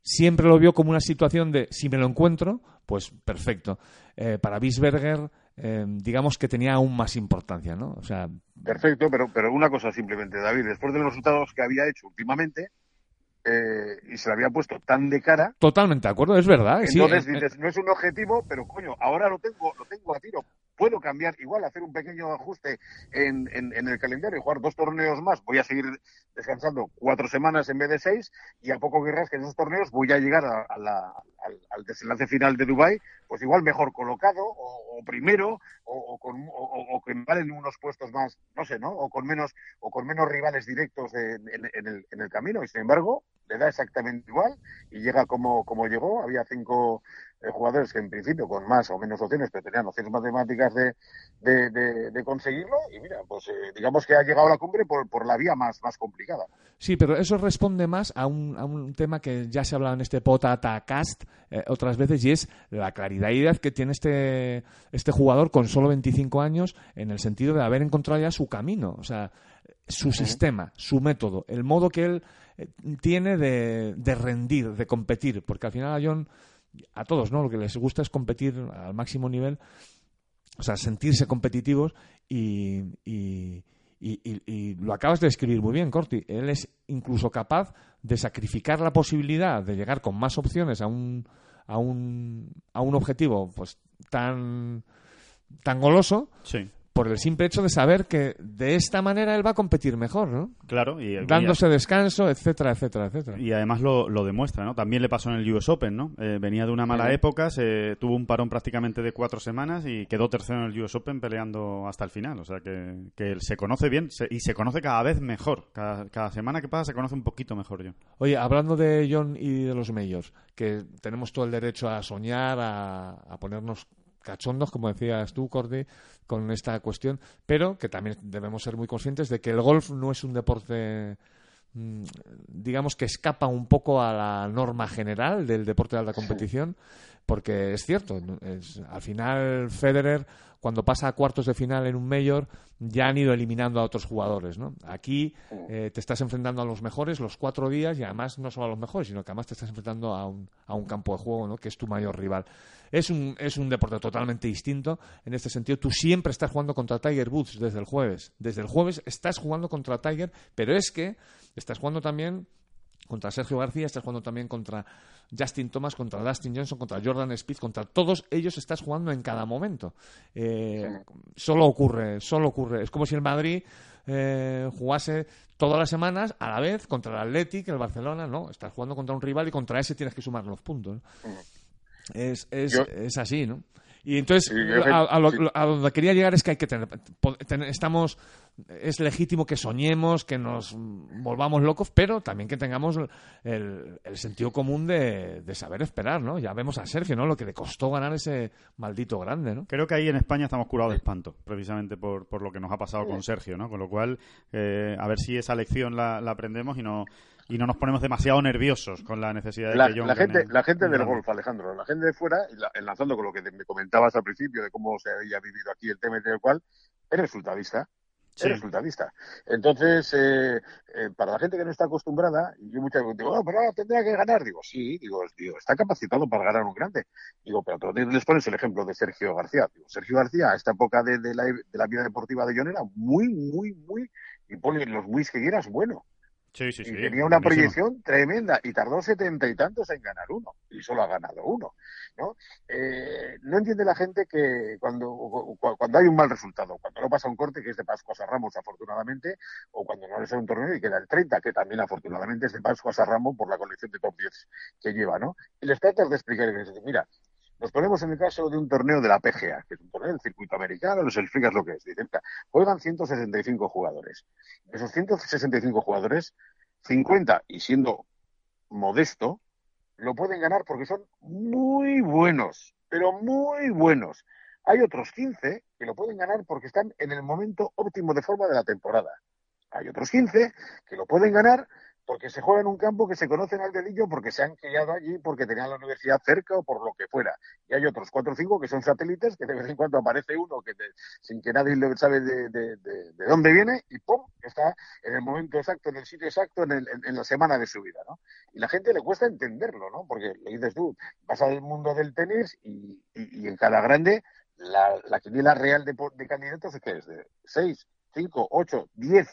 [SPEAKER 2] siempre lo vio como una situación de si me lo encuentro, pues perfecto. Eh, para Bisberger, eh, digamos que tenía aún más importancia, ¿no? O sea,
[SPEAKER 4] Perfecto, pero, pero una cosa simplemente, David, después de los resultados que había hecho últimamente, eh, y se le había puesto tan de cara,
[SPEAKER 2] totalmente de acuerdo, es verdad. sí,
[SPEAKER 4] entonces
[SPEAKER 2] eh, eh,
[SPEAKER 4] dices, no es un objetivo, pero coño, ahora lo tengo, lo tengo a tiro. Puedo cambiar, igual hacer un pequeño ajuste en, el calendario y jugar dos torneos más. Voy a seguir descansando cuatro semanas en vez de seis y a poco que rasque en esos torneos voy a llegar a, la- al, desenlace final de Dubai pues igual mejor colocado o, primero o, con, o, que valen unos puestos más, no sé, ¿no? O con menos o con menos rivales directos en, en el, en el camino y sin embargo le da exactamente igual y llega como, como llegó. Había cinco eh, jugadores que en principio con más o menos opciones, pero tenían opciones matemáticas de, de, de- de conseguirlo. Y mira, pues eh, digamos que ha llegado a la cumbre por, por la vía más, más complicada.
[SPEAKER 2] Sí, pero eso responde más a un, a un tema que ya se ha hablado en este Potata-cast eh, otras veces y es la claridad que tiene este, este jugador con solo 25 años en el sentido de haber encontrado ya su camino, o sea, su sistema, su método, el modo que él tiene de, rendir, de competir, porque al final a John, a todos, ¿no? Lo que les gusta es competir al máximo nivel o sea, sentirse competitivos y- y- y lo acabas de describir muy bien, Corti. Él es incluso capaz de sacrificar la posibilidad de llegar con más opciones a un, a un, a un objetivo pues tan, tan goloso
[SPEAKER 1] Sí,
[SPEAKER 2] por el simple hecho de saber que de esta manera él va a competir mejor, ¿no?
[SPEAKER 1] claro. Y, y-
[SPEAKER 2] Dándose descanso, etcétera, etcétera, etcétera.
[SPEAKER 1] Y además lo, lo demuestra, ¿no? También le pasó en el US Open, ¿no? Eh, venía de una mala
[SPEAKER 4] Sí.
[SPEAKER 1] época, se tuvo un parón prácticamente de cuatro semanas y quedó tercero en el US Open peleando hasta el final. O sea que, que él se conoce bien se- y se conoce cada vez mejor. Cada, cada semana que pasa se conoce un poquito mejor yo.
[SPEAKER 2] Oye, hablando de John y de los majors, que tenemos todo el derecho a soñar, a, a ponernos cachondos, como decías tú, Cordy, con esta cuestión, pero que también debemos ser muy conscientes de que el golf no es un deporte, mm, digamos, que escapa un poco a la norma general del deporte de alta competición, porque es cierto, es, al final Federer, cuando pasa a cuartos de final en un Major, ya han ido eliminando a otros jugadores, ¿no? Aquí eh, te estás enfrentando a los mejores los cuatro días y además no solo a los mejores, sino que además te estás enfrentando a un, a un campo de juego, ¿no? Que es tu mayor rival. Es un, es un deporte totalmente distinto. En este sentido, tú siempre estás jugando contra Tiger Woods desde el jueves. Desde el jueves estás jugando contra Tiger, pero es que estás jugando también contra Sergio García, estás jugando también contra Justin Thomas, contra Dustin Johnson, contra Jordan Speed, contra todos ellos estás jugando en cada momento. Eh, Solo ocurre, solo ocurre. Es como si el Madrid eh, jugase todas las semanas a la vez contra el Athletic, el Barcelona, no, estás jugando contra un rival y contra ese tienes que sumar los puntos. ¿no? Es, es,
[SPEAKER 4] Yo-
[SPEAKER 2] es así, ¿no? Y entonces, a, a lo- a donde quería llegar es que hay que tener, estamos, es legítimo que soñemos, que nos volvamos locos, pero también que tengamos el, el sentido común de, de saber esperar, ¿no? Ya vemos a Sergio, ¿no? Lo que le costó ganar ese maldito grande, ¿no?
[SPEAKER 1] Creo que ahí en España estamos curados de espanto, precisamente por, por lo que nos ha pasado con Sergio, ¿no? Con lo cual, eh, a ver si esa lección la, la aprendemos y no, y no nos ponemos demasiado nerviosos con la necesidad de
[SPEAKER 4] La,
[SPEAKER 1] que John
[SPEAKER 4] la gente, la gente del golf, Alejandro, la gente de fuera, y la- enlazando con lo que te- me comentabas al principio de cómo se había vivido aquí el tema y tal cual, es resultadista.
[SPEAKER 1] Sí.
[SPEAKER 4] Es resultadista. Entonces, eh, eh, para la gente que no está acostumbrada, yo muchas veces digo, "Oh, pero ahora tendría que ganar. Digo, sí, digo, digo, está capacitado para ganar un grande. Digo, pero tú les pones el ejemplo de Sergio García. Digo, Sergio García, a esta época de, de la, de la vida deportiva de John era muy, muy, muy, y ponle los muy que quieras, bueno.
[SPEAKER 1] Sí, sí, sí.
[SPEAKER 4] y tenía una
[SPEAKER 1] buenísimo.
[SPEAKER 4] proyección tremenda y tardó setenta y tantos en ganar uno y solo ha ganado uno no Eh, no entiende la gente que cuando cu- cuando hay un mal resultado cuando no pasa un corte que es de Pascuas a Ramos afortunadamente o cuando no le sale un torneo y queda el 30 que también afortunadamente es de Pascuas a Ramos por la colección de top 10 que lleva no y les tratas de explicar y les dices, mira nos ponemos en el caso de un torneo de la PGA, que es un torneo del circuito americano, les explicas lo que es. Dicen, juegan 165 jugadores. De esos 165 jugadores, 50, y siendo modesto, lo pueden ganar porque son muy buenos, pero muy buenos. Hay otros 15 que lo pueden ganar porque están en el momento óptimo de forma de la temporada. Hay otros 15 que lo pueden ganar porque se juega en un campo que se conocen al dedillo, porque se han criado allí, porque tenían la universidad cerca o por lo que fuera. Y hay otros 4 o 5 que son satélites, que de vez en cuando aparece uno que sin que nadie lo sabe de, de- de- de dónde viene y ¡pum! está en el momento exacto, en el sitio exacto, en, el- en- la semana de su vida, ¿no? Y la gente le cuesta entenderlo, ¿no? Porque le dices tú, vas al mundo del tenis y, y- en cada grande la, la quiniela real de, de candidatos es que es de 6, 5, 8, 10.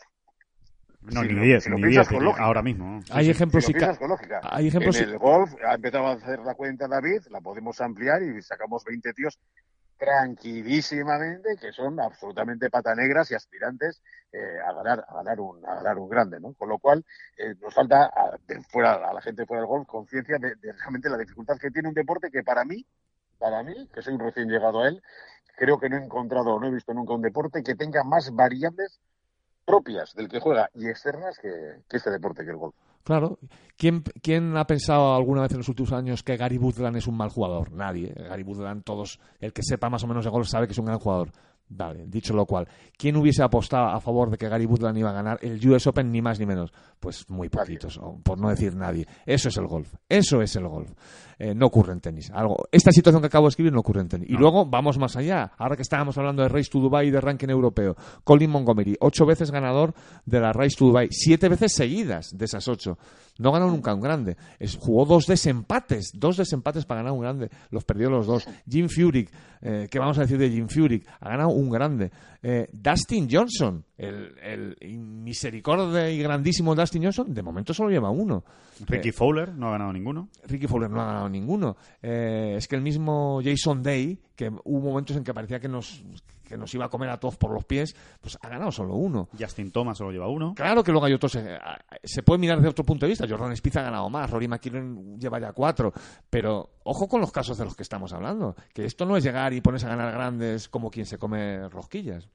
[SPEAKER 1] No,
[SPEAKER 4] Si
[SPEAKER 1] ni
[SPEAKER 4] lo-
[SPEAKER 1] 10,
[SPEAKER 4] si lo
[SPEAKER 1] ni
[SPEAKER 4] piensas
[SPEAKER 1] 10,
[SPEAKER 4] con lógica.
[SPEAKER 1] ahora mismo.
[SPEAKER 2] Hay
[SPEAKER 1] sí.
[SPEAKER 2] ejemplos
[SPEAKER 4] Si con lógica.
[SPEAKER 2] hay ejemplos
[SPEAKER 4] en el golf ha empezado a hacer la cuenta David, la podemos ampliar y sacamos 20 tíos tranquilísimamente que son absolutamente pata negras y aspirantes eh, a ganar a ganar un a ganar un grande no con lo cual eh, nos falta a, de fuera a la gente fuera del golf conciencia de, de realmente la dificultad que tiene un deporte que para mí para mí que soy un recién llegado a él creo que no he encontrado o no he visto nunca un deporte que tenga más variables propias del que juega y externas que, que este deporte que el golf
[SPEAKER 2] Claro. ¿Quién, ¿Quién ha pensado alguna vez en los últimos años que Gary Woodland es un mal jugador? Nadie. Gary Woodland, todos, el que sepa más o menos de golf sabe que es un gran jugador. Vale, dicho lo cual, ¿quién hubiese apostado a favor de que Gary Woodland iba a ganar el US Open ni más ni menos? Pues muy poquitos, o por no decir nadie. Eso es el golf. Eso es el golf. Eh, no ocurre en tenis. Algo, esta situación que acabo de escribir no ocurre en tenis. Y luego vamos más allá. Ahora que estábamos hablando de Race to Dubai y de ranking europeo, Colin Montgomery, ocho veces ganador de la Race to Dubai, siete veces seguidas de esas ocho. No ganó nunca un grande. Es- jugó dos desempates, dos desempates para ganar un grande. Los perdió los dos. Jim Furyk, eh, ¿qué vamos a decir de Jim Furyk? Ha ganado un grande. Eh, Dustin Johnson, el, el misericordia y grandísimo Dustin Johnson, de momento solo lleva uno.
[SPEAKER 1] Ricky
[SPEAKER 2] Eh,
[SPEAKER 1] Fowler no ha ganado ninguno.
[SPEAKER 2] Ricky Fowler no ha ganado ninguno. Eh, es que el mismo Jason Day, que hubo momentos en que parecía que nos, que nos iba a comer a todos por los pies, pues ha ganado solo uno.
[SPEAKER 1] Justin Thomas solo lleva uno.
[SPEAKER 2] Claro que luego hay otros. eh, se puede mirar desde otro punto de vista. Jordan Spieth ha ganado más, Rory McIlroy lleva ya cuatro. Pero ojo con los casos de los que estamos hablando. Que esto no es llegar y ponerse a ganar grandes como quien se come rosquillas.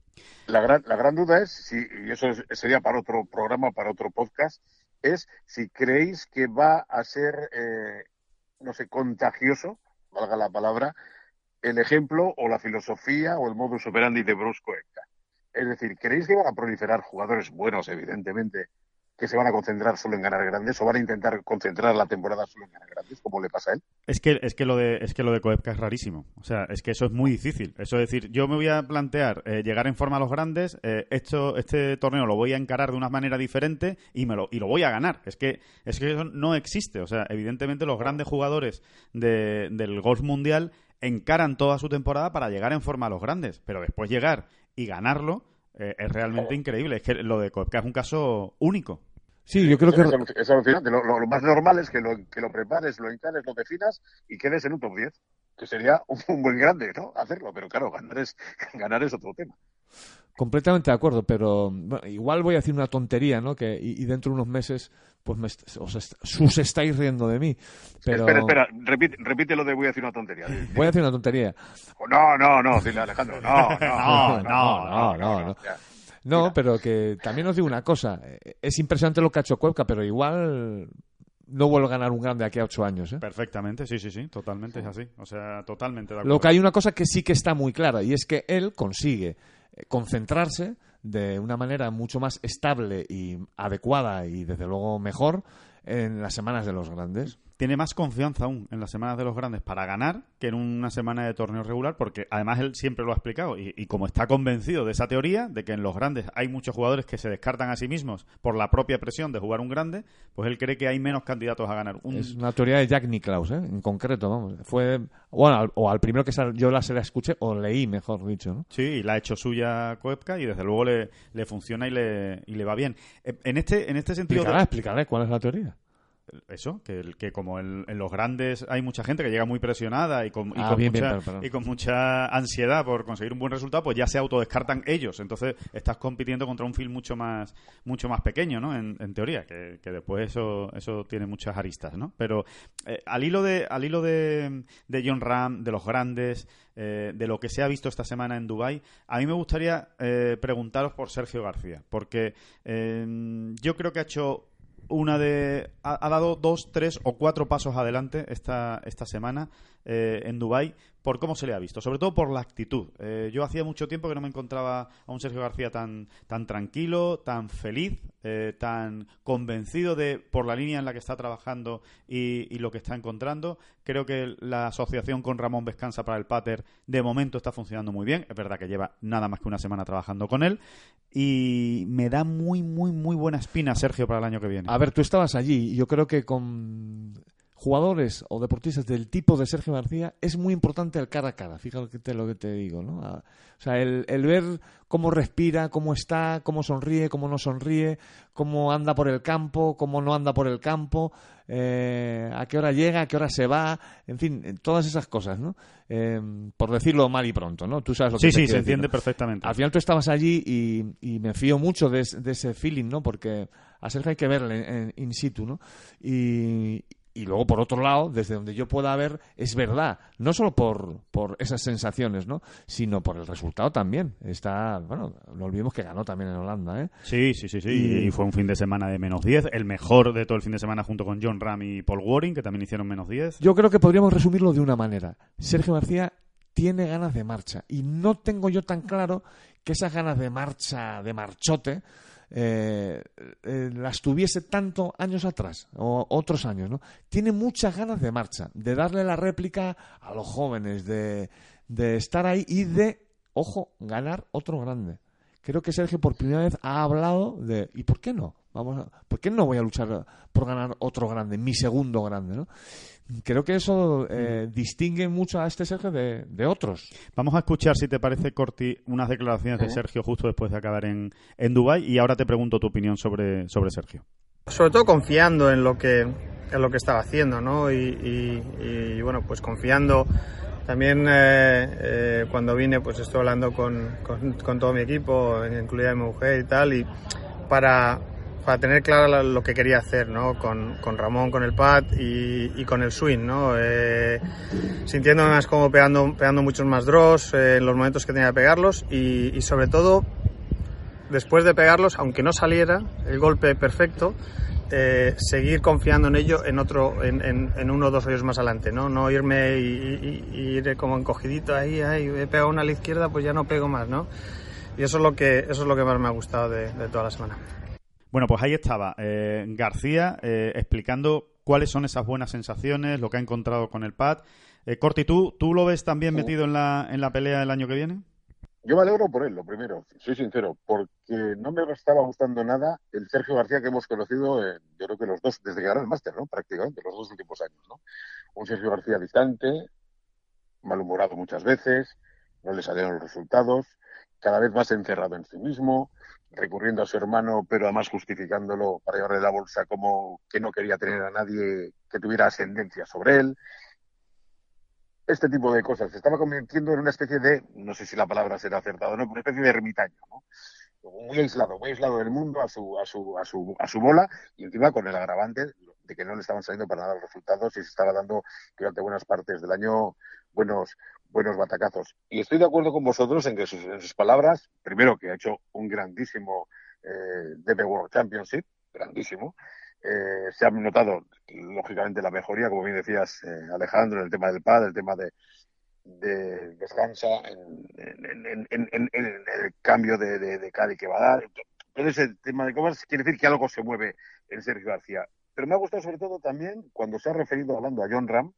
[SPEAKER 4] La gran, la gran duda es, si, y eso es- sería para otro programa, para otro podcast, es si creéis que va a ser, eh, no sé, contagioso, valga la palabra, el ejemplo o la filosofía o el modus operandi de Bruce Koepka. Es decir, ¿creéis que van a proliferar jugadores buenos, evidentemente, que se van a concentrar solo en ganar grandes o van a intentar concentrar la temporada solo en ganar grandes, como le pasa a él?
[SPEAKER 1] Es que, es que lo de es que de Koepka es rarísimo. O sea, es que eso es muy difícil. Eso es decir, yo me voy a plantear eh, llegar en forma a los grandes, eh, esto, este torneo lo voy a encarar de una manera diferente y me lo, y lo voy a ganar. Es que, es que eso no existe. O sea, evidentemente los grandes jugadores de- del golf mundial encaran toda su temporada para llegar en forma a los grandes. Pero después llegar y ganarlo eh, es realmente increíble. Es que lo de Koepka es un caso único.
[SPEAKER 2] Sí, yo creo
[SPEAKER 4] Es,
[SPEAKER 2] que.
[SPEAKER 4] aluc- es alucinante. Lo, lo- lo más normal es que lo, que lo prepares, lo encares, lo definas y quedes en un top 10, que sería un, un buen grande, ¿no? Hacerlo, pero claro, ganar es, ganar es otro tema.
[SPEAKER 2] Completamente de acuerdo, pero bueno, igual voy a decir una tontería, ¿no? Que, y, y dentro de unos meses, pues me os, est- estáis riendo de mí. Pero
[SPEAKER 4] Espera, espera, repite, repite lo de voy a decir una tontería.
[SPEAKER 2] voy a decir una tontería.
[SPEAKER 4] No, no, no, dile Alejandro, no, no,
[SPEAKER 1] No, no,
[SPEAKER 2] no, no, pero que también os digo una cosa. eh, Es impresionante lo que ha hecho Cuevca, pero igual no vuelve a ganar un grande aquí a ocho años, ¿eh?
[SPEAKER 1] Perfectamente, sí, sí, sí, totalmente es así. O sea, totalmente de acuerdo.
[SPEAKER 2] Lo que hay una cosa que sí que está muy clara y es que él consigue eh, concentrarse de una manera mucho más estable y adecuada y desde luego mejor en las semanas de los grandes.
[SPEAKER 1] Tiene más confianza aún en las semanas de los grandes para ganar que en una semana de torneo regular, porque además él siempre lo ha explicado y, y como está convencido de esa teoría, de que en los grandes hay muchos jugadores que se descartan a sí mismos por la propia presión de jugar un grande, pues él cree que hay menos candidatos a ganar. Un,
[SPEAKER 2] Es una teoría de Jack Nicklaus, ¿eh? en concreto, vamos. Fue, bueno, al- o al primero que sal- yo la se la escuché, o leí, mejor dicho, ¿no?
[SPEAKER 1] Sí, y la ha hecho suya Koepka y desde luego le, le funciona y le, y le va bien. Eh, En este, en este sentido...
[SPEAKER 2] Explicará, explicará cuál es la teoría.
[SPEAKER 1] Eso, que, que como en, en los grandes hay mucha gente que llega muy presionada y con, y
[SPEAKER 2] Ah,
[SPEAKER 1] con
[SPEAKER 2] bien, bien,
[SPEAKER 1] mucha,
[SPEAKER 2] perdón, perdón.
[SPEAKER 1] y con mucha ansiedad por conseguir un buen resultado, pues ya se autodescartan ellos. Entonces estás compitiendo contra un film mucho más mucho más pequeño, ¿no? En, en teoría, que, que después eso eso tiene muchas aristas, ¿no? Pero eh, al hilo de al hilo de, de John Ram, de los grandes, eh, de lo que se ha visto esta semana en Dubai, a mí me gustaría eh, preguntaros por Sergio García, porque eh, yo creo que ha hecho una de ha, dado dos, tres o cuatro pasos adelante esta, esta semana eh, en Dubai por cómo se le ha visto, sobre todo por la actitud. Eh, yo hacía mucho tiempo que no me encontraba a un Sergio García tan, tan tranquilo, tan feliz, eh, tan convencido de por la línea en la que está trabajando y, lo que está encontrando. Creo que la asociación con Ramón Vescanza para el Pater de momento está funcionando muy bien. Es verdad que lleva nada más que una semana trabajando con él y me da muy, muy, muy buena espina Sergio para el año que viene.
[SPEAKER 2] A ver, tú estabas allí yo creo que con jugadores o deportistas del tipo de Sergio García es muy importante el cara a cara, fíjate lo que te digo, ¿no? O sea, el, el ver cómo respira, cómo está, cómo sonríe, cómo no sonríe, cómo anda por el campo, cómo no anda por el campo, eh, a qué hora llega, a qué hora se va, en fin, eh, todas esas cosas, ¿no? Eh, por decirlo mal y pronto, ¿no? Tú sabes lo que
[SPEAKER 1] sí,
[SPEAKER 2] te
[SPEAKER 1] sí, se entiende perfectamente.
[SPEAKER 2] Al final tú estabas allí y, y me fío mucho de, de ese feeling, ¿no? Porque a Sergio hay que verle in situ, ¿no? Y, y luego, por otro lado, desde donde yo pueda ver, es verdad, no solo por, por esas sensaciones, ¿no? Sino por el resultado también. Está, bueno, no olvidemos que ganó también en Holanda, ¿eh?
[SPEAKER 1] Sí, sí, sí, sí.
[SPEAKER 2] Y-
[SPEAKER 1] Y fue un fin de semana de menos 10. El mejor de todo el fin de semana junto con John Ram y Paul Waring, que también hicieron menos 10.
[SPEAKER 2] Yo creo que podríamos resumirlo de una manera. Sergio García tiene ganas de marcha y no tengo yo tan claro que esas ganas de marcha, de marchote, eh, eh, las tuviese tanto años atrás o otros años, ¿no? Tiene muchas ganas de marcha, de darle la réplica a los jóvenes, de, de estar ahí y de, ojo, ganar otro grande. Creo que Sergio por primera vez ha hablado de ¿y por qué no? Vamos a, ¿Por qué no voy a luchar por ganar otro grande, mi segundo grande, ¿no? Creo que eso eh, distingue mucho a este Sergio de, de otros.
[SPEAKER 1] Vamos a escuchar, si te parece, Corti, unas declaraciones de Sergio justo después de acabar en, en Dubái y ahora te pregunto tu opinión sobre, sobre Sergio.
[SPEAKER 6] sobre todo confiando en lo que en lo que estaba haciendo no y, y- y, bueno pues confiando también eh, eh, cuando vine pues estoy hablando con, con, con todo mi equipo incluida mi mujer y tal y para para tener claro la- lo que quería hacer no con, con Ramón con el pad y, y con el swing no Eh, sintiéndome más como pegando pegando muchos más draws eh, en los momentos que tenía que pegarlos y, y sobre todo después de pegarlos, aunque no saliera el golpe perfecto, eh, seguir confiando en ello en otro, en, en- en uno o dos hoyos más adelante, ¿no? No irme y- y ir como encogidito ahí, ahí, he pegado una a la izquierda, pues ya no pego más, ¿no? Y eso es lo que, eso es lo que más me ha gustado de, de toda la semana.
[SPEAKER 1] Bueno, pues ahí estaba eh, García eh, explicando cuáles son esas buenas sensaciones, lo que ha encontrado con el pad. Eh, Corti, ¿tú, ¿tú lo ves también metido en la, en la pelea el año que viene?
[SPEAKER 4] Yo me alegro por él, lo primero, soy sincero, porque no me estaba gustando nada el Sergio García que hemos conocido, en, yo creo que los dos, desde que ganó el máster, ¿no? Prácticamente, los dos últimos años, ¿no? Un Sergio García distante, malhumorado muchas veces, no le salieron los resultados, cada vez más encerrado en sí mismo, recurriendo a su hermano, pero además justificándolo para llevarle la bolsa como que no quería tener a nadie que tuviera ascendencia sobre él este tipo de cosas. Se estaba convirtiendo en una especie de, no sé si la palabra será acertada o no, una especie de ermitaño. Muy aislado, muy aislado del mundo a su, a su, a su, a su bola y encima con el agravante de que no le estaban saliendo para nada los resultados y se estaba dando durante buenas partes del año buenos, buenos batacazos. Y estoy de acuerdo con vosotros en que sus, en sus palabras, primero que ha hecho un grandísimo eh, DP World Championship, grandísimo, eh, se ha notado, lógicamente, la mejoría, como bien decías, eh, Alejandro, en el tema del pad, el tema de, de descansa, en, el cambio de, de, de que va a dar. Todo ese tema de cosas quiere decir que algo se mueve en Sergio García. Pero me ha gustado sobre todo también cuando se ha referido hablando a John Ram,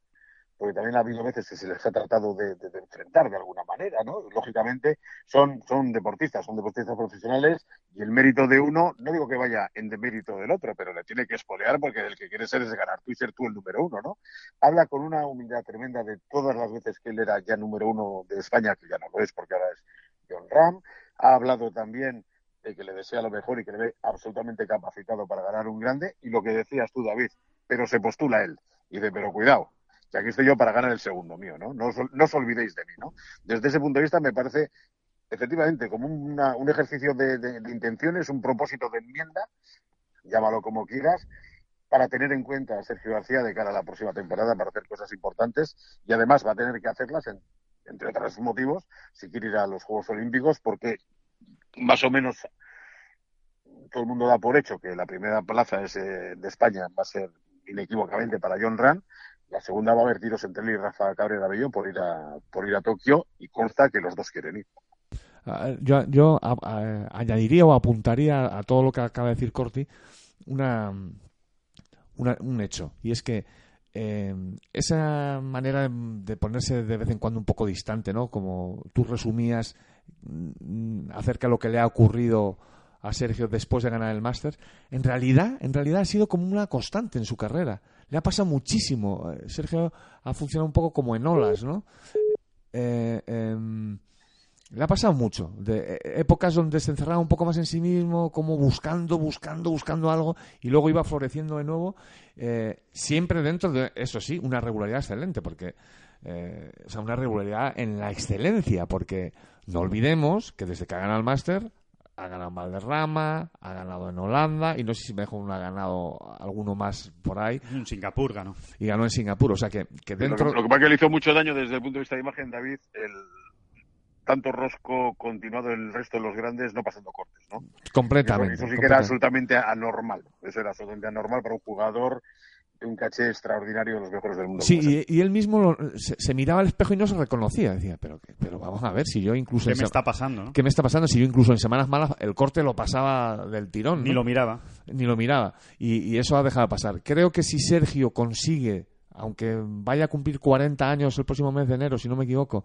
[SPEAKER 4] porque también ha habido veces que se les ha tratado de, enfrentar de alguna manera, ¿no? Lógicamente son, son deportistas, son deportistas profesionales y el mérito de uno, no digo que vaya en demérito del otro, pero le tiene que espolear porque el que quiere ser es ganar tú y ser tú el número uno, ¿no? Habla con una humildad tremenda de todas las veces que él era ya número uno de España, que ya no lo es porque ahora es John Ram. Ha hablado también de que le desea lo mejor y que le ve absolutamente capacitado para ganar un grande. Y lo que decías tú, David, pero se postula él. Y dice, pero cuidado, aquí estoy yo para ganar el segundo mío, ¿no? No os, no os olvidéis de mí, ¿no? Desde ese punto de vista me parece efectivamente como una- un ejercicio de, intenciones, un propósito de enmienda, llámalo como quieras, para tener en cuenta a Sergio García de cara a la próxima temporada para hacer cosas importantes y además va a tener que hacerlas, en- entre otros motivos, si quiere ir a los Juegos Olímpicos, porque más o menos todo el mundo da por hecho que la primera plaza es, eh, de España va a ser inequívocamente para John Ran. La segunda va a haber tiros entre él y Rafa Cabrera Bello por ir a, por ir a Tokio y consta que los dos quieren ir.
[SPEAKER 2] Ah, Yo, yo a- añadiría o apuntaría a todo lo que acaba de decir Corti una, una- un hecho. Y es que eh, esa manera de ponerse de vez en cuando un poco distante, ¿no? Como tú resumías mm, acerca de lo que le ha ocurrido a Sergio después de ganar el Masters, en realidad, en realidad ha sido como una constante en su carrera. Le ha pasado muchísimo. Eh, Sergio ha funcionado un poco como en olas, ¿no? Eh, em, le ha pasado mucho. De eh, épocas donde se encerraba un poco más en sí mismo, como buscando, buscando, buscando algo, y luego iba floreciendo de nuevo, eh, siempre dentro de, eso sí, una regularidad excelente, porque, eh, o sea, una regularidad en la excelencia, porque no olvidemos que desde que ha ganado el Máster ha ganado en Valderrama, ha ganado en Holanda y no sé si mejor ha ganado alguno más por ahí.
[SPEAKER 1] En Singapur ganó.
[SPEAKER 2] Y ganó en Singapur, o sea que, que
[SPEAKER 4] Lo que,
[SPEAKER 2] dentro...
[SPEAKER 4] lo que pasa es que le hizo mucho daño desde el punto de vista de imagen, David, el tanto rosco continuado en el resto de los grandes no pasando cortes, ¿no?
[SPEAKER 2] Completamente.
[SPEAKER 4] Eso sí que
[SPEAKER 2] completamente.
[SPEAKER 4] era absolutamente anormal. Eso era absolutamente anormal para un jugador de un caché extraordinario de los mejores del mundo.
[SPEAKER 2] Sí, y, y él mismo lo- se, se miraba al espejo y no se reconocía. Decía, pero, que- pero vamos a ver, si yo incluso...
[SPEAKER 1] ¿Qué me
[SPEAKER 2] se-
[SPEAKER 1] está pasando? no?
[SPEAKER 2] ¿Qué me está pasando? Si yo incluso en semanas malas el corte lo pasaba del tirón.
[SPEAKER 1] Ni
[SPEAKER 2] ¿no?
[SPEAKER 1] lo miraba.
[SPEAKER 2] ni lo miraba. Y, y eso ha dejado de pasar. Creo que si Sergio consigue, aunque vaya a cumplir 40 años el próximo mes de enero, si no me equivoco,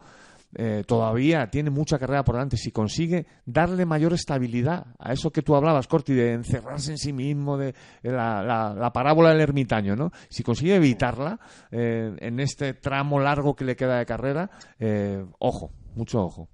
[SPEAKER 2] eh, todavía tiene mucha carrera por delante. Si consigue darle mayor estabilidad a eso que tú hablabas, Corti, de encerrarse en sí mismo, de, la- la parábola del ermitaño, ¿no? Si consigue evitarla eh, en este tramo largo que le queda de carrera, eh, ojo, mucho ojo.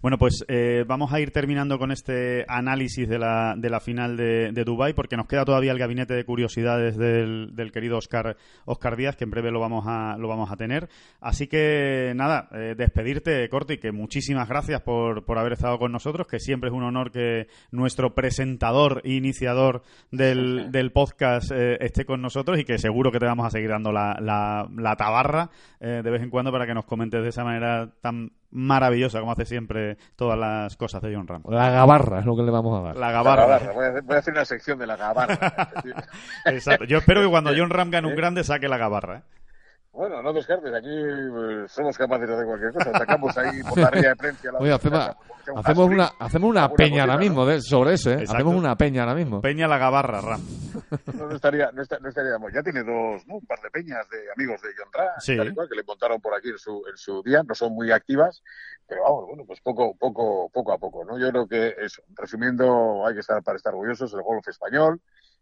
[SPEAKER 1] Bueno, pues eh, vamos a ir terminando con este análisis de la, de la final de, de Dubái, porque nos queda todavía el gabinete de curiosidades del, del querido Oscar, Oscar Díaz, que en breve lo vamos a, lo vamos a tener. Así que nada, eh, despedirte, Corti, que muchísimas gracias por, por haber estado con nosotros, que siempre es un honor que nuestro presentador e iniciador del, del podcast eh, esté con nosotros y que seguro que te vamos a seguir dando la, la, la tabarra eh, de vez en cuando para que nos comentes de esa manera tan maravillosa como hace siempre todas las cosas de John Ram.
[SPEAKER 2] La gabarra es lo que le vamos a dar.
[SPEAKER 1] La
[SPEAKER 4] La
[SPEAKER 1] gabarra.
[SPEAKER 4] gabarra. Voy, a hacer, voy a hacer una sección de la gabarra.
[SPEAKER 1] Exacto. Yo espero que cuando John Ram gane un grande saque la gabarra. ¿eh?
[SPEAKER 4] Bueno, no descartes. Aquí eh, somos capaces de hacer cualquier cosa. Sacamos ahí por la ría de prensa. la
[SPEAKER 2] Oye, hacemos, una, hacemos una peña ahora mismo de- sobre eso, ¿eh?
[SPEAKER 1] Exacto.
[SPEAKER 2] Hacemos una peña ahora mismo.
[SPEAKER 1] Peña la gabarra, Ram.
[SPEAKER 4] No, no estaría, no, esta- no estaríamos. Ya tiene dos, ¿no? un par de peñas de amigos de John Ra,
[SPEAKER 1] Sí.
[SPEAKER 4] tal y cual, que le montaron por aquí en su, en su día. No son muy activas, pero vamos, bueno, pues poco, poco, poco a poco, ¿no? Yo creo que eso, resumiendo, hay que estar para estar orgullosos el golf español,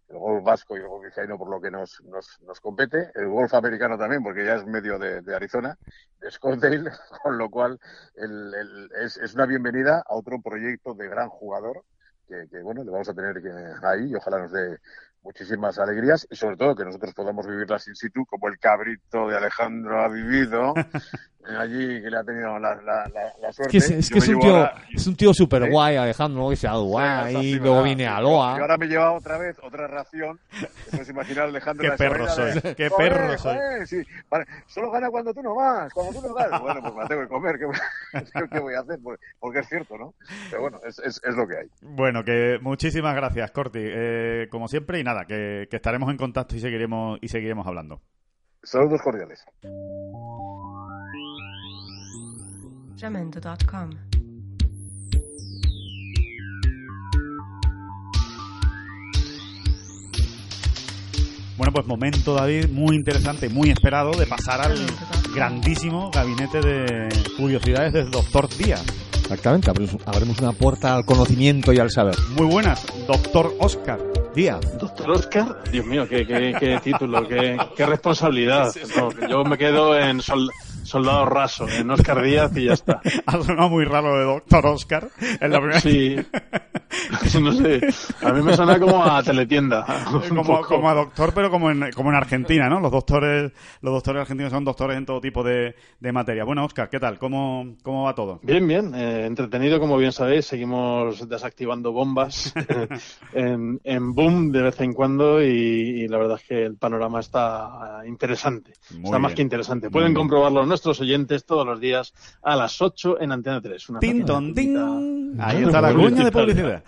[SPEAKER 4] el golf vasco y el golf vizcaíno por lo que nos, nos, nos compete, el golf americano también, porque ya es medio de, de Arizona, de Scottsdale, con lo cual el, el- es, es una bienvenida a otro proyecto de gran jugador que, bueno, le vamos a tener ahí y ojalá nos dé muchísimas alegrías y sobre todo que nosotros podamos vivirlas in situ como el cabrito de Alejandro ha vivido allí que le ha tenido la, la, la, la
[SPEAKER 2] Es
[SPEAKER 4] suerte.
[SPEAKER 2] que es, es
[SPEAKER 4] Yo
[SPEAKER 2] que es un tío,
[SPEAKER 4] ahora-
[SPEAKER 2] es un tío súper
[SPEAKER 4] ¿Sí?
[SPEAKER 2] guay, Alejandro, que se ha dado guay,
[SPEAKER 4] Sí,
[SPEAKER 2] y luego viene a Loa.
[SPEAKER 4] Y ahora me lleva otra vez otra ración. Puedes imaginar Alejandro
[SPEAKER 1] Qué
[SPEAKER 4] la
[SPEAKER 1] perro
[SPEAKER 4] semana de,
[SPEAKER 1] soy, qué
[SPEAKER 4] "Joder,
[SPEAKER 1] perro soy".
[SPEAKER 4] joder, sí, vale, solo gana cuando tú no vas, cuando tú no ganas. Bueno, pues me la tengo que comer, ¿qué voy, qué voy a hacer? Porque, porque es cierto, ¿no? Pero bueno, es, es, es lo que hay.
[SPEAKER 1] Bueno, que muchísimas gracias, Corti. Eh, como siempre, y nada, que, que estaremos en contacto y seguiremos, y seguiremos hablando.
[SPEAKER 4] Saludos cordiales.
[SPEAKER 7] Jamendo.com.
[SPEAKER 1] Bueno, pues momento, David, muy interesante, muy esperado de pasar al grandísimo gabinete de curiosidades del doctor Díaz.
[SPEAKER 2] Exactamente, abrimos, abrimos una puerta al conocimiento y al saber.
[SPEAKER 1] Muy buenas, doctor Oscar Díaz.
[SPEAKER 8] Doctor Oscar, Dios mío, qué, qué, qué título, qué, qué responsabilidad. No, yo me quedo en sol- soldado raso, en Oscar Díaz y ya está.
[SPEAKER 1] Ha sonado muy raro de doctor Oscar. Es la primera
[SPEAKER 8] Sí, no sé, a mí me suena como a teletienda. un
[SPEAKER 1] como, como a doctor, pero como en, como en Argentina, ¿no? Los doctores, los doctores argentinos son doctores en todo tipo de, de materia. Bueno, Oscar, ¿qué tal? ¿Cómo, cómo va todo?
[SPEAKER 8] Bien, bien, eh, entretenido como bien sabéis, seguimos desactivando bombas en, en boom de vez en cuando y, y la verdad es que el panorama está eh, interesante,
[SPEAKER 1] Muy
[SPEAKER 8] está más que interesante.
[SPEAKER 1] Muy
[SPEAKER 8] Pueden
[SPEAKER 1] bien.
[SPEAKER 8] comprobarlo nuestros oyentes todos los días a las 8 en Antena 3. Una
[SPEAKER 1] Tin,
[SPEAKER 8] pequeña
[SPEAKER 1] ton, tin.
[SPEAKER 8] puntita.
[SPEAKER 1] Ahí está la cuña de publicidad.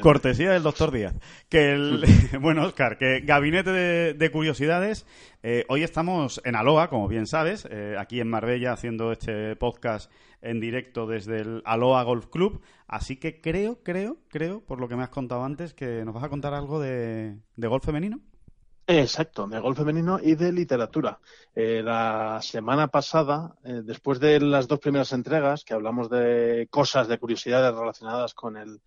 [SPEAKER 1] Cortesía del doctor Díaz. Que el, bueno, Oscar, que gabinete de, de curiosidades. eh, hoy estamos en Aloha, como bien sabes, eh, aquí en Marbella haciendo este podcast en directo desde el Aloha Golf Club. Así que creo, creo, creo, por lo que me has contado antes, que nos vas a contar algo de, de golf femenino.
[SPEAKER 8] Exacto, de golf femenino y de literatura. Eh, la semana pasada, eh, después de las dos primeras entregas, que hablamos de cosas, de curiosidades relacionadas con el,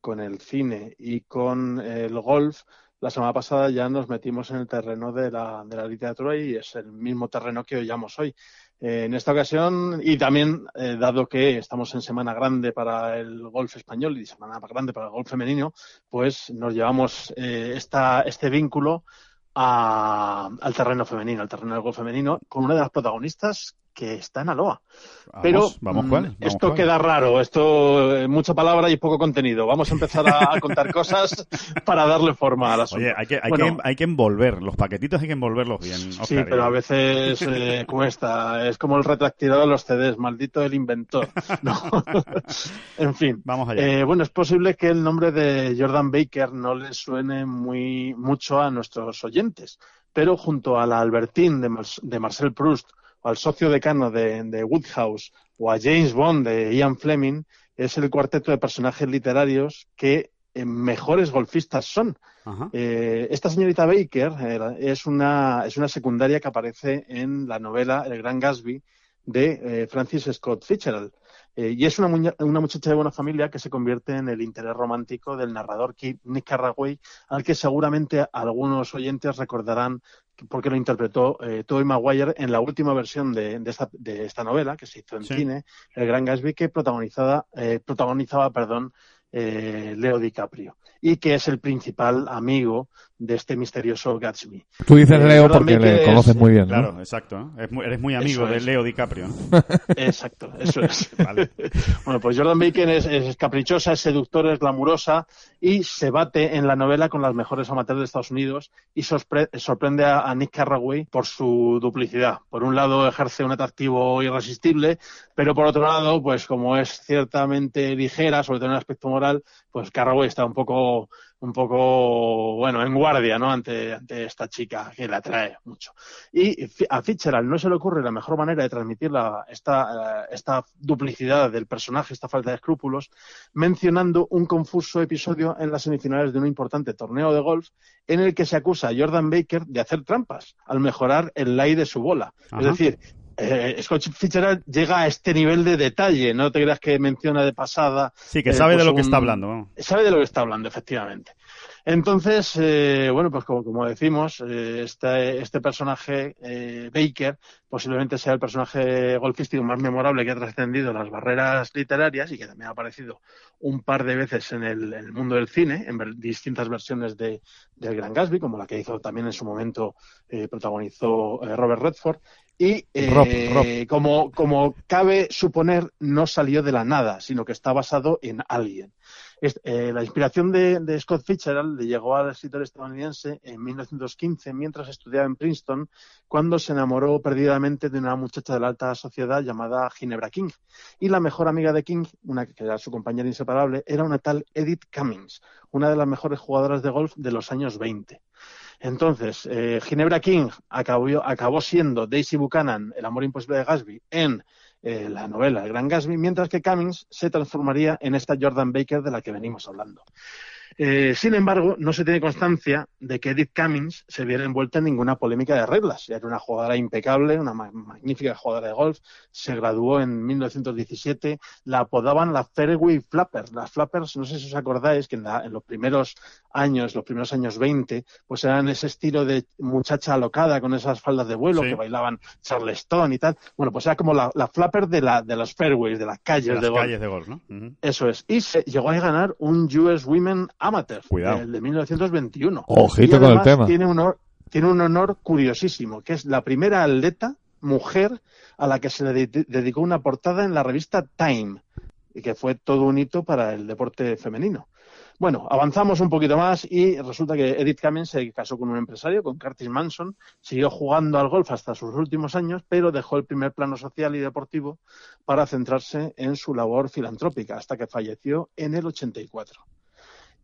[SPEAKER 8] con el cine y con el golf, la semana pasada ya nos metimos en el terreno de la, de la literatura y es el mismo terreno que hoyamos hoy. Eh, en esta ocasión, y también dado que estamos en semana grande para el golf español y semana grande para el golf femenino, pues nos llevamos eh, esta, este vínculo a- al terreno femenino, al terreno del femenino, con una de las protagonistas que está en Aloha.
[SPEAKER 1] Vamos,
[SPEAKER 8] Pero
[SPEAKER 1] vamos,
[SPEAKER 8] mm,
[SPEAKER 1] ¿cuál? Vamos,
[SPEAKER 8] esto
[SPEAKER 1] ¿cuál?
[SPEAKER 8] queda raro, esto eh, mucha palabra y poco contenido. Vamos a empezar a, a contar cosas para darle forma al asunto.
[SPEAKER 1] Oye, hay que, hay,
[SPEAKER 8] Bueno,
[SPEAKER 1] que, hay que envolver, los paquetitos hay que envolverlos bien.
[SPEAKER 8] Sí,
[SPEAKER 1] Óscar,
[SPEAKER 8] pero a veces eh, cuesta. Es como el retractilado de los CDs, maldito el inventor. No. en fin.
[SPEAKER 1] Vamos allá.
[SPEAKER 8] Eh, bueno, es posible que el nombre de Jordan Baker no le suene muy mucho a nuestros oyentes, pero junto a la Albertine de, Mar- de Marcel Proust al socio decano de, de Woodhouse o a James Bond de Ian Fleming, es el cuarteto de personajes literarios que eh, mejores golfistas son. Eh, esta señorita Baker eh, es, una, es una secundaria que aparece en la novela El Gran Gatsby de eh, Francis Scott Fitzgerald. Y es una, una muchacha de buena familia que se convierte en el interés romántico del narrador Nick Carraway, al que seguramente algunos oyentes recordarán porque lo interpretó eh, Tobey Maguire en la última versión de, de esta, de esta novela que se hizo en
[SPEAKER 1] Sí.
[SPEAKER 8] cine, El Gran Gatsby, que protagonizada, eh, protagonizaba perdón, eh, Leo DiCaprio y que es el principal amigo de este misterioso Gatsby.
[SPEAKER 2] Tú dices
[SPEAKER 8] Eh,
[SPEAKER 2] Leo porque le
[SPEAKER 8] es-
[SPEAKER 2] conoces muy bien, ¿no?
[SPEAKER 1] Claro, exacto. ¿no? Es muy- eres muy amigo
[SPEAKER 8] Eso
[SPEAKER 1] de
[SPEAKER 8] es.
[SPEAKER 1] Leo DiCaprio. ¿no?
[SPEAKER 8] Exacto, eso es.
[SPEAKER 1] Vale.
[SPEAKER 8] Bueno, pues Jordan Bacon es, es caprichosa, es seductora, es glamurosa y se bate en la novela con las mejores amateurs de Estados Unidos y sorpre- sorprende a, a Nick Carraway por su duplicidad. Por un lado ejerce un atractivo irresistible, pero por otro lado, pues como es ciertamente ligera, sobre todo en el aspecto moral, pues Carraway está un poco un poco, bueno, en guardia, ¿no? Ante, ante esta chica que la atrae mucho. Y a Fitzgerald no se le ocurre la mejor manera de transmitir la, esta, eh, esta duplicidad del personaje, esta falta de escrúpulos, mencionando un confuso episodio en las semifinales de un importante torneo de golf en el que se acusa a Jordan Baker de hacer trampas al mejorar el lay de su bola.
[SPEAKER 1] Ajá.
[SPEAKER 8] Es decir, eh, Scott Fitzgerald llega a este nivel de detalle, no te creas que menciona de pasada.
[SPEAKER 1] Sí, que
[SPEAKER 8] eh,
[SPEAKER 1] sabe de
[SPEAKER 8] pues
[SPEAKER 1] lo que está hablando.
[SPEAKER 8] Sabe de lo que está hablando, efectivamente. Entonces, eh, bueno, pues como, como decimos, eh, este, este personaje, eh, Baker, posiblemente sea el personaje golfístico más memorable que ha trascendido las barreras literarias y que también ha aparecido un par de veces en el, en el mundo del cine, en ver- distintas versiones de, del Gran Gatsby, como la que hizo también en su momento, protagonizó Robert Redford. Y eh,
[SPEAKER 2] Rob, Rob.
[SPEAKER 8] Como, como cabe suponer, no salió de la nada, sino que está basado en alguien. Es- eh, la inspiración de, de Scott Fitzgerald le llegó al escritor estadounidense en 1915 mientras estudiaba en Princeton, cuando se enamoró perdidamente de una muchacha de la alta sociedad llamada Ginebra King. Y la mejor amiga de King, una que era su compañera inseparable, era una tal Edith Cummings, una de las mejores jugadoras de golf de los años 20. Entonces, eh, Ginebra King acabó, acabó siendo Daisy Buchanan, el amor imposible de Gatsby, en eh, la novela El Gran Gatsby, mientras que Cummings se transformaría en esta Jordan Baker de la que venimos hablando. Eh, sin embargo, no se tiene constancia de que Edith Cummings se viera envuelta en ninguna polémica de reglas. Era una jugadora impecable, una ma- magnífica jugadora de golf. Se graduó en 1917. La apodaban la Fairway Flapper. Las Flappers, no sé si os acordáis, que en, la- en los primeros años, los primeros años 20, pues eran ese estilo de muchacha alocada con esas faldas de vuelo
[SPEAKER 1] Sí.
[SPEAKER 8] que bailaban Charleston y tal. Bueno, pues era como la, la Flapper de, la, de los fairways, de las calles
[SPEAKER 1] De
[SPEAKER 8] de,
[SPEAKER 1] las
[SPEAKER 8] golf.
[SPEAKER 1] calles de golf, ¿no?
[SPEAKER 8] Eso es. Y se llegó a ganar un US Women Amateur,
[SPEAKER 1] Cuidado.
[SPEAKER 8] el de 1921.
[SPEAKER 2] Ojito con el tema.
[SPEAKER 8] Tiene un, honor, tiene un honor curiosísimo, que es la primera atleta mujer a la que se le de- dedicó una portada en la revista Time, y que fue todo un hito para el deporte femenino. Bueno, avanzamos un poquito más y resulta que Edith Cummings se casó con un empresario, con Curtis Manson, siguió jugando al golf hasta sus últimos años, pero dejó el primer plano social y deportivo para centrarse en su labor filantrópica hasta que falleció en el 84.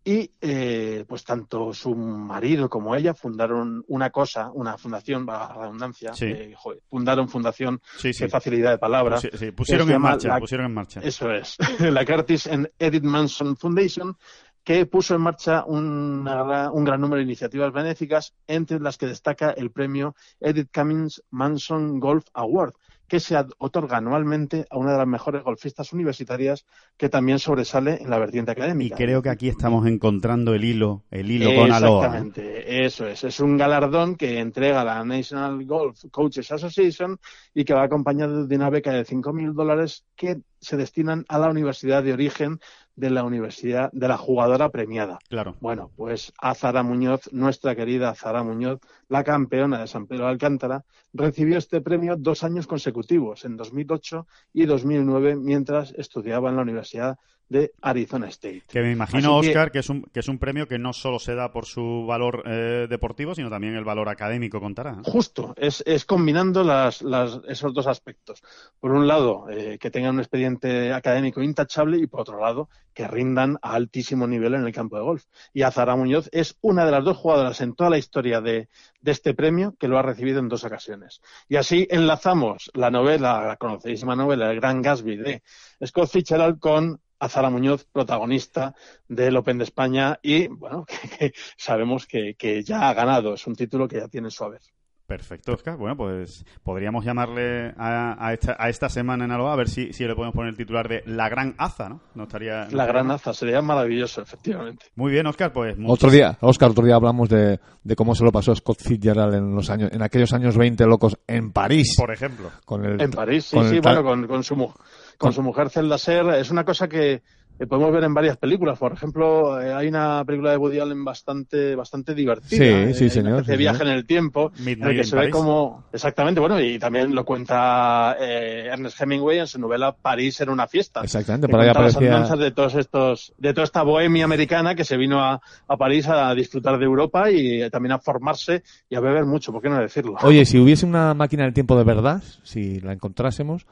[SPEAKER 8] Y eh, pues tanto su marido como ella fundaron una cosa, una fundación, va la redundancia,
[SPEAKER 1] Sí.
[SPEAKER 8] eh, joder, fundaron fundación,
[SPEAKER 1] Sí, sí.
[SPEAKER 8] qué facilidad de palabras.
[SPEAKER 1] Pusi- sí, pusieron en marcha,
[SPEAKER 8] la-
[SPEAKER 1] pusieron en marcha.
[SPEAKER 8] Eso es, la Curtis and Edith Manson Foundation, que puso en marcha una un gran número de iniciativas benéficas, entre las que destaca el premio Edith Cummings Manson Golf Award, que se otorga anualmente a una de las mejores golfistas universitarias que también sobresale en la vertiente
[SPEAKER 1] Y
[SPEAKER 8] académica.
[SPEAKER 1] creo que aquí estamos encontrando el hilo, el hilo con Aloha. ¿no?
[SPEAKER 8] Exactamente, eso es. Es un galardón que entrega la National Golf Coaches Association y que va acompañado de una beca de 5.000 dólares que se destinan a la universidad de origen de la universidad de la jugadora premiada.
[SPEAKER 1] Claro.
[SPEAKER 8] Bueno, pues a Zara Muñoz, nuestra querida Zara Muñoz, la campeona de San Pedro de Alcántara, recibió este premio dos años consecutivos, en 2008 y 2009, mientras estudiaba en la Universidad de Arizona State.
[SPEAKER 1] Que me imagino,
[SPEAKER 8] Así
[SPEAKER 1] Oscar, que... es un, que es un premio que no solo se da por su valor eh, deportivo, sino también el valor académico contará.
[SPEAKER 8] Justo, es, es combinando las, las- esos dos aspectos. Por un lado, eh, que tengan un expediente académico intachable y por otro lado, que rindan a altísimo nivel en el campo de golf. Y Azara Muñoz es una de las dos jugadoras en toda la historia de, de este premio que lo ha recibido en dos ocasiones. Y así enlazamos la novela, la conocidísima novela El Gran Gatsby de Scott Fitzgerald con Azara Muñoz, protagonista del Open de España y, bueno, que, que sabemos que, que ya ha ganado. Es un título que ya tiene en su haber.
[SPEAKER 1] Perfecto, Oscar. Bueno, pues podríamos llamarle a, a esta, a esta semana en Aloha a ver si, si le podemos poner el titular de La Gran Aza, ¿no? No estaría, no
[SPEAKER 8] La gran
[SPEAKER 1] mal.
[SPEAKER 8] aza sería maravilloso, efectivamente.
[SPEAKER 1] Muy bien, Oscar, pues
[SPEAKER 2] Otro día, Oscar, otro día hablamos de, de cómo se lo pasó Scott Fitzgerald en los años, en aquellos años 20 locos en París.
[SPEAKER 1] Por ejemplo.
[SPEAKER 2] Con el,
[SPEAKER 8] En París, sí,
[SPEAKER 2] con
[SPEAKER 8] sí,
[SPEAKER 2] el
[SPEAKER 8] bueno, con, con su, mu- con su mujer Zelda Ser. Es una cosa que eh, podemos ver en varias películas. Por ejemplo, eh, hay una película de Woody Allen bastante, bastante divertida.
[SPEAKER 2] Sí,
[SPEAKER 8] eh,
[SPEAKER 2] sí,
[SPEAKER 8] una
[SPEAKER 2] señor,
[SPEAKER 8] de
[SPEAKER 2] sí,
[SPEAKER 8] viaje
[SPEAKER 2] señor.
[SPEAKER 8] en el tiempo. en
[SPEAKER 1] Midnight
[SPEAKER 8] el que
[SPEAKER 1] in
[SPEAKER 8] se ve como. Exactamente, bueno, y también lo cuenta eh, Ernest Hemingway en su novela París era una fiesta.
[SPEAKER 2] Exactamente,
[SPEAKER 8] cuenta las
[SPEAKER 2] aparecía-
[SPEAKER 8] andanzas de todos estos, de toda esta bohemia americana que se vino a, a París a disfrutar de Europa y eh, también a formarse y a beber mucho, ¿por qué no decirlo?
[SPEAKER 2] Oye, si hubiese una máquina del tiempo de verdad, si la encontrásemos,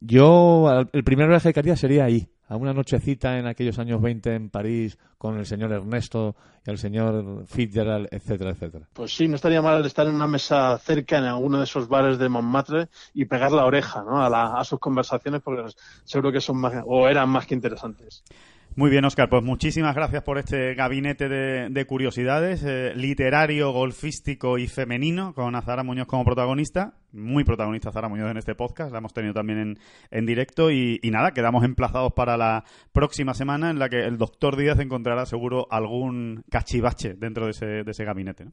[SPEAKER 2] yo el primer viaje que haría sería ahí, a una nochecita en aquellos años 20 en París con el señor Ernesto y el señor Fitzgerald, etcétera, etcétera.
[SPEAKER 8] Pues sí, no estaría mal estar en una mesa cerca en alguno de esos bares de Montmartre y pegar la oreja ¿no? a, la- a sus conversaciones porque seguro que son más, o eran más que interesantes.
[SPEAKER 1] Muy bien, Oscar. Pues muchísimas gracias por este gabinete de, de curiosidades, eh, literario, golfístico y femenino, con Azara Muñoz como protagonista. Muy protagonista Azara Muñoz en este podcast, la hemos tenido también en, en directo. Y, nada, quedamos emplazados para la próxima semana en la que el doctor Díaz encontrará seguro algún cachivache dentro de ese, de ese gabinete.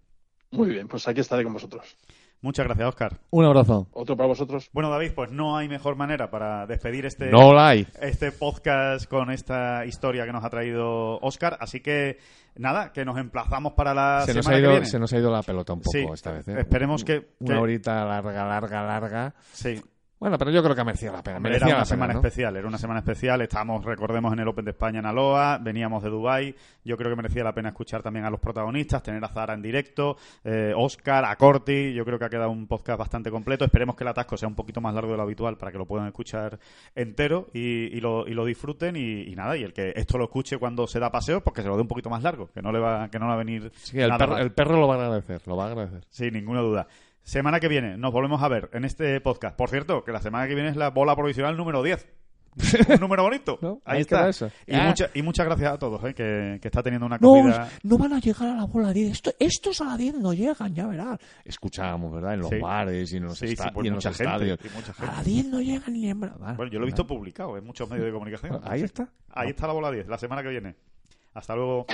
[SPEAKER 8] Muy bien, pues aquí estaré con vosotros.
[SPEAKER 1] Muchas gracias, Oscar.
[SPEAKER 2] Un abrazo.
[SPEAKER 8] Otro para vosotros.
[SPEAKER 1] Bueno, David, pues no hay mejor manera para despedir este,
[SPEAKER 2] No la hay.
[SPEAKER 1] este podcast con esta historia que nos ha traído Oscar. Así que, nada, que nos emplazamos para la
[SPEAKER 2] Se nos,
[SPEAKER 1] semana
[SPEAKER 2] ha
[SPEAKER 1] que
[SPEAKER 2] ido,
[SPEAKER 1] viene.
[SPEAKER 2] se nos ha ido la pelota un poco
[SPEAKER 1] Sí,
[SPEAKER 2] esta vez. ¿eh?
[SPEAKER 1] esperemos que-
[SPEAKER 2] Una
[SPEAKER 1] que-
[SPEAKER 2] horita larga, larga, larga.
[SPEAKER 1] Sí.
[SPEAKER 2] Bueno, pero yo creo que merecía la pena. Merecía
[SPEAKER 1] era una
[SPEAKER 2] la pena,
[SPEAKER 1] semana
[SPEAKER 2] ¿no?
[SPEAKER 1] especial, era una semana especial. Estábamos, recordemos, en el Open de España en Aloha, veníamos de Dubai. Yo creo que merecía la pena escuchar también a los protagonistas, tener a Zara en directo, eh, Oscar, a Corti. Yo creo que ha quedado un podcast bastante completo. Esperemos que el atasco sea un poquito más largo de lo habitual para que lo puedan escuchar entero y, y lo, y lo disfruten. Y, y nada, y el que esto lo escuche cuando se da paseo, pues que se lo dé un poquito más largo, que no le va, que no va a venir
[SPEAKER 2] Sí, el,
[SPEAKER 1] nada
[SPEAKER 2] perro, el perro lo va a agradecer, lo va a agradecer.
[SPEAKER 1] Sin ninguna duda. Semana que viene nos volvemos a ver en este podcast. Por cierto, que la semana que viene es la bola provisional número 10. Un número bonito.
[SPEAKER 2] ¿No?
[SPEAKER 1] Ahí
[SPEAKER 2] Ahí
[SPEAKER 1] está.
[SPEAKER 2] eso.
[SPEAKER 1] Y,
[SPEAKER 2] Ah.
[SPEAKER 1] mucha- y muchas gracias a todos, eh, que, que está teniendo una
[SPEAKER 2] No,
[SPEAKER 1] acogida.
[SPEAKER 2] no van a llegar a la bola 10. Esto- estos a la 10 no llegan, ya verás. Escuchábamos, ¿verdad? En los
[SPEAKER 1] Sí.
[SPEAKER 2] bares y en los,
[SPEAKER 1] Sí, pues
[SPEAKER 2] y en
[SPEAKER 1] mucha
[SPEAKER 2] los
[SPEAKER 1] gente,
[SPEAKER 2] estadios.
[SPEAKER 1] y mucha
[SPEAKER 2] A la 10 no llegan ni en verdad.
[SPEAKER 1] Bueno, yo lo he visto publicado en muchos medios de comunicación.
[SPEAKER 2] Ahí está.
[SPEAKER 1] Ahí está la bola 10, la semana que viene. Hasta luego.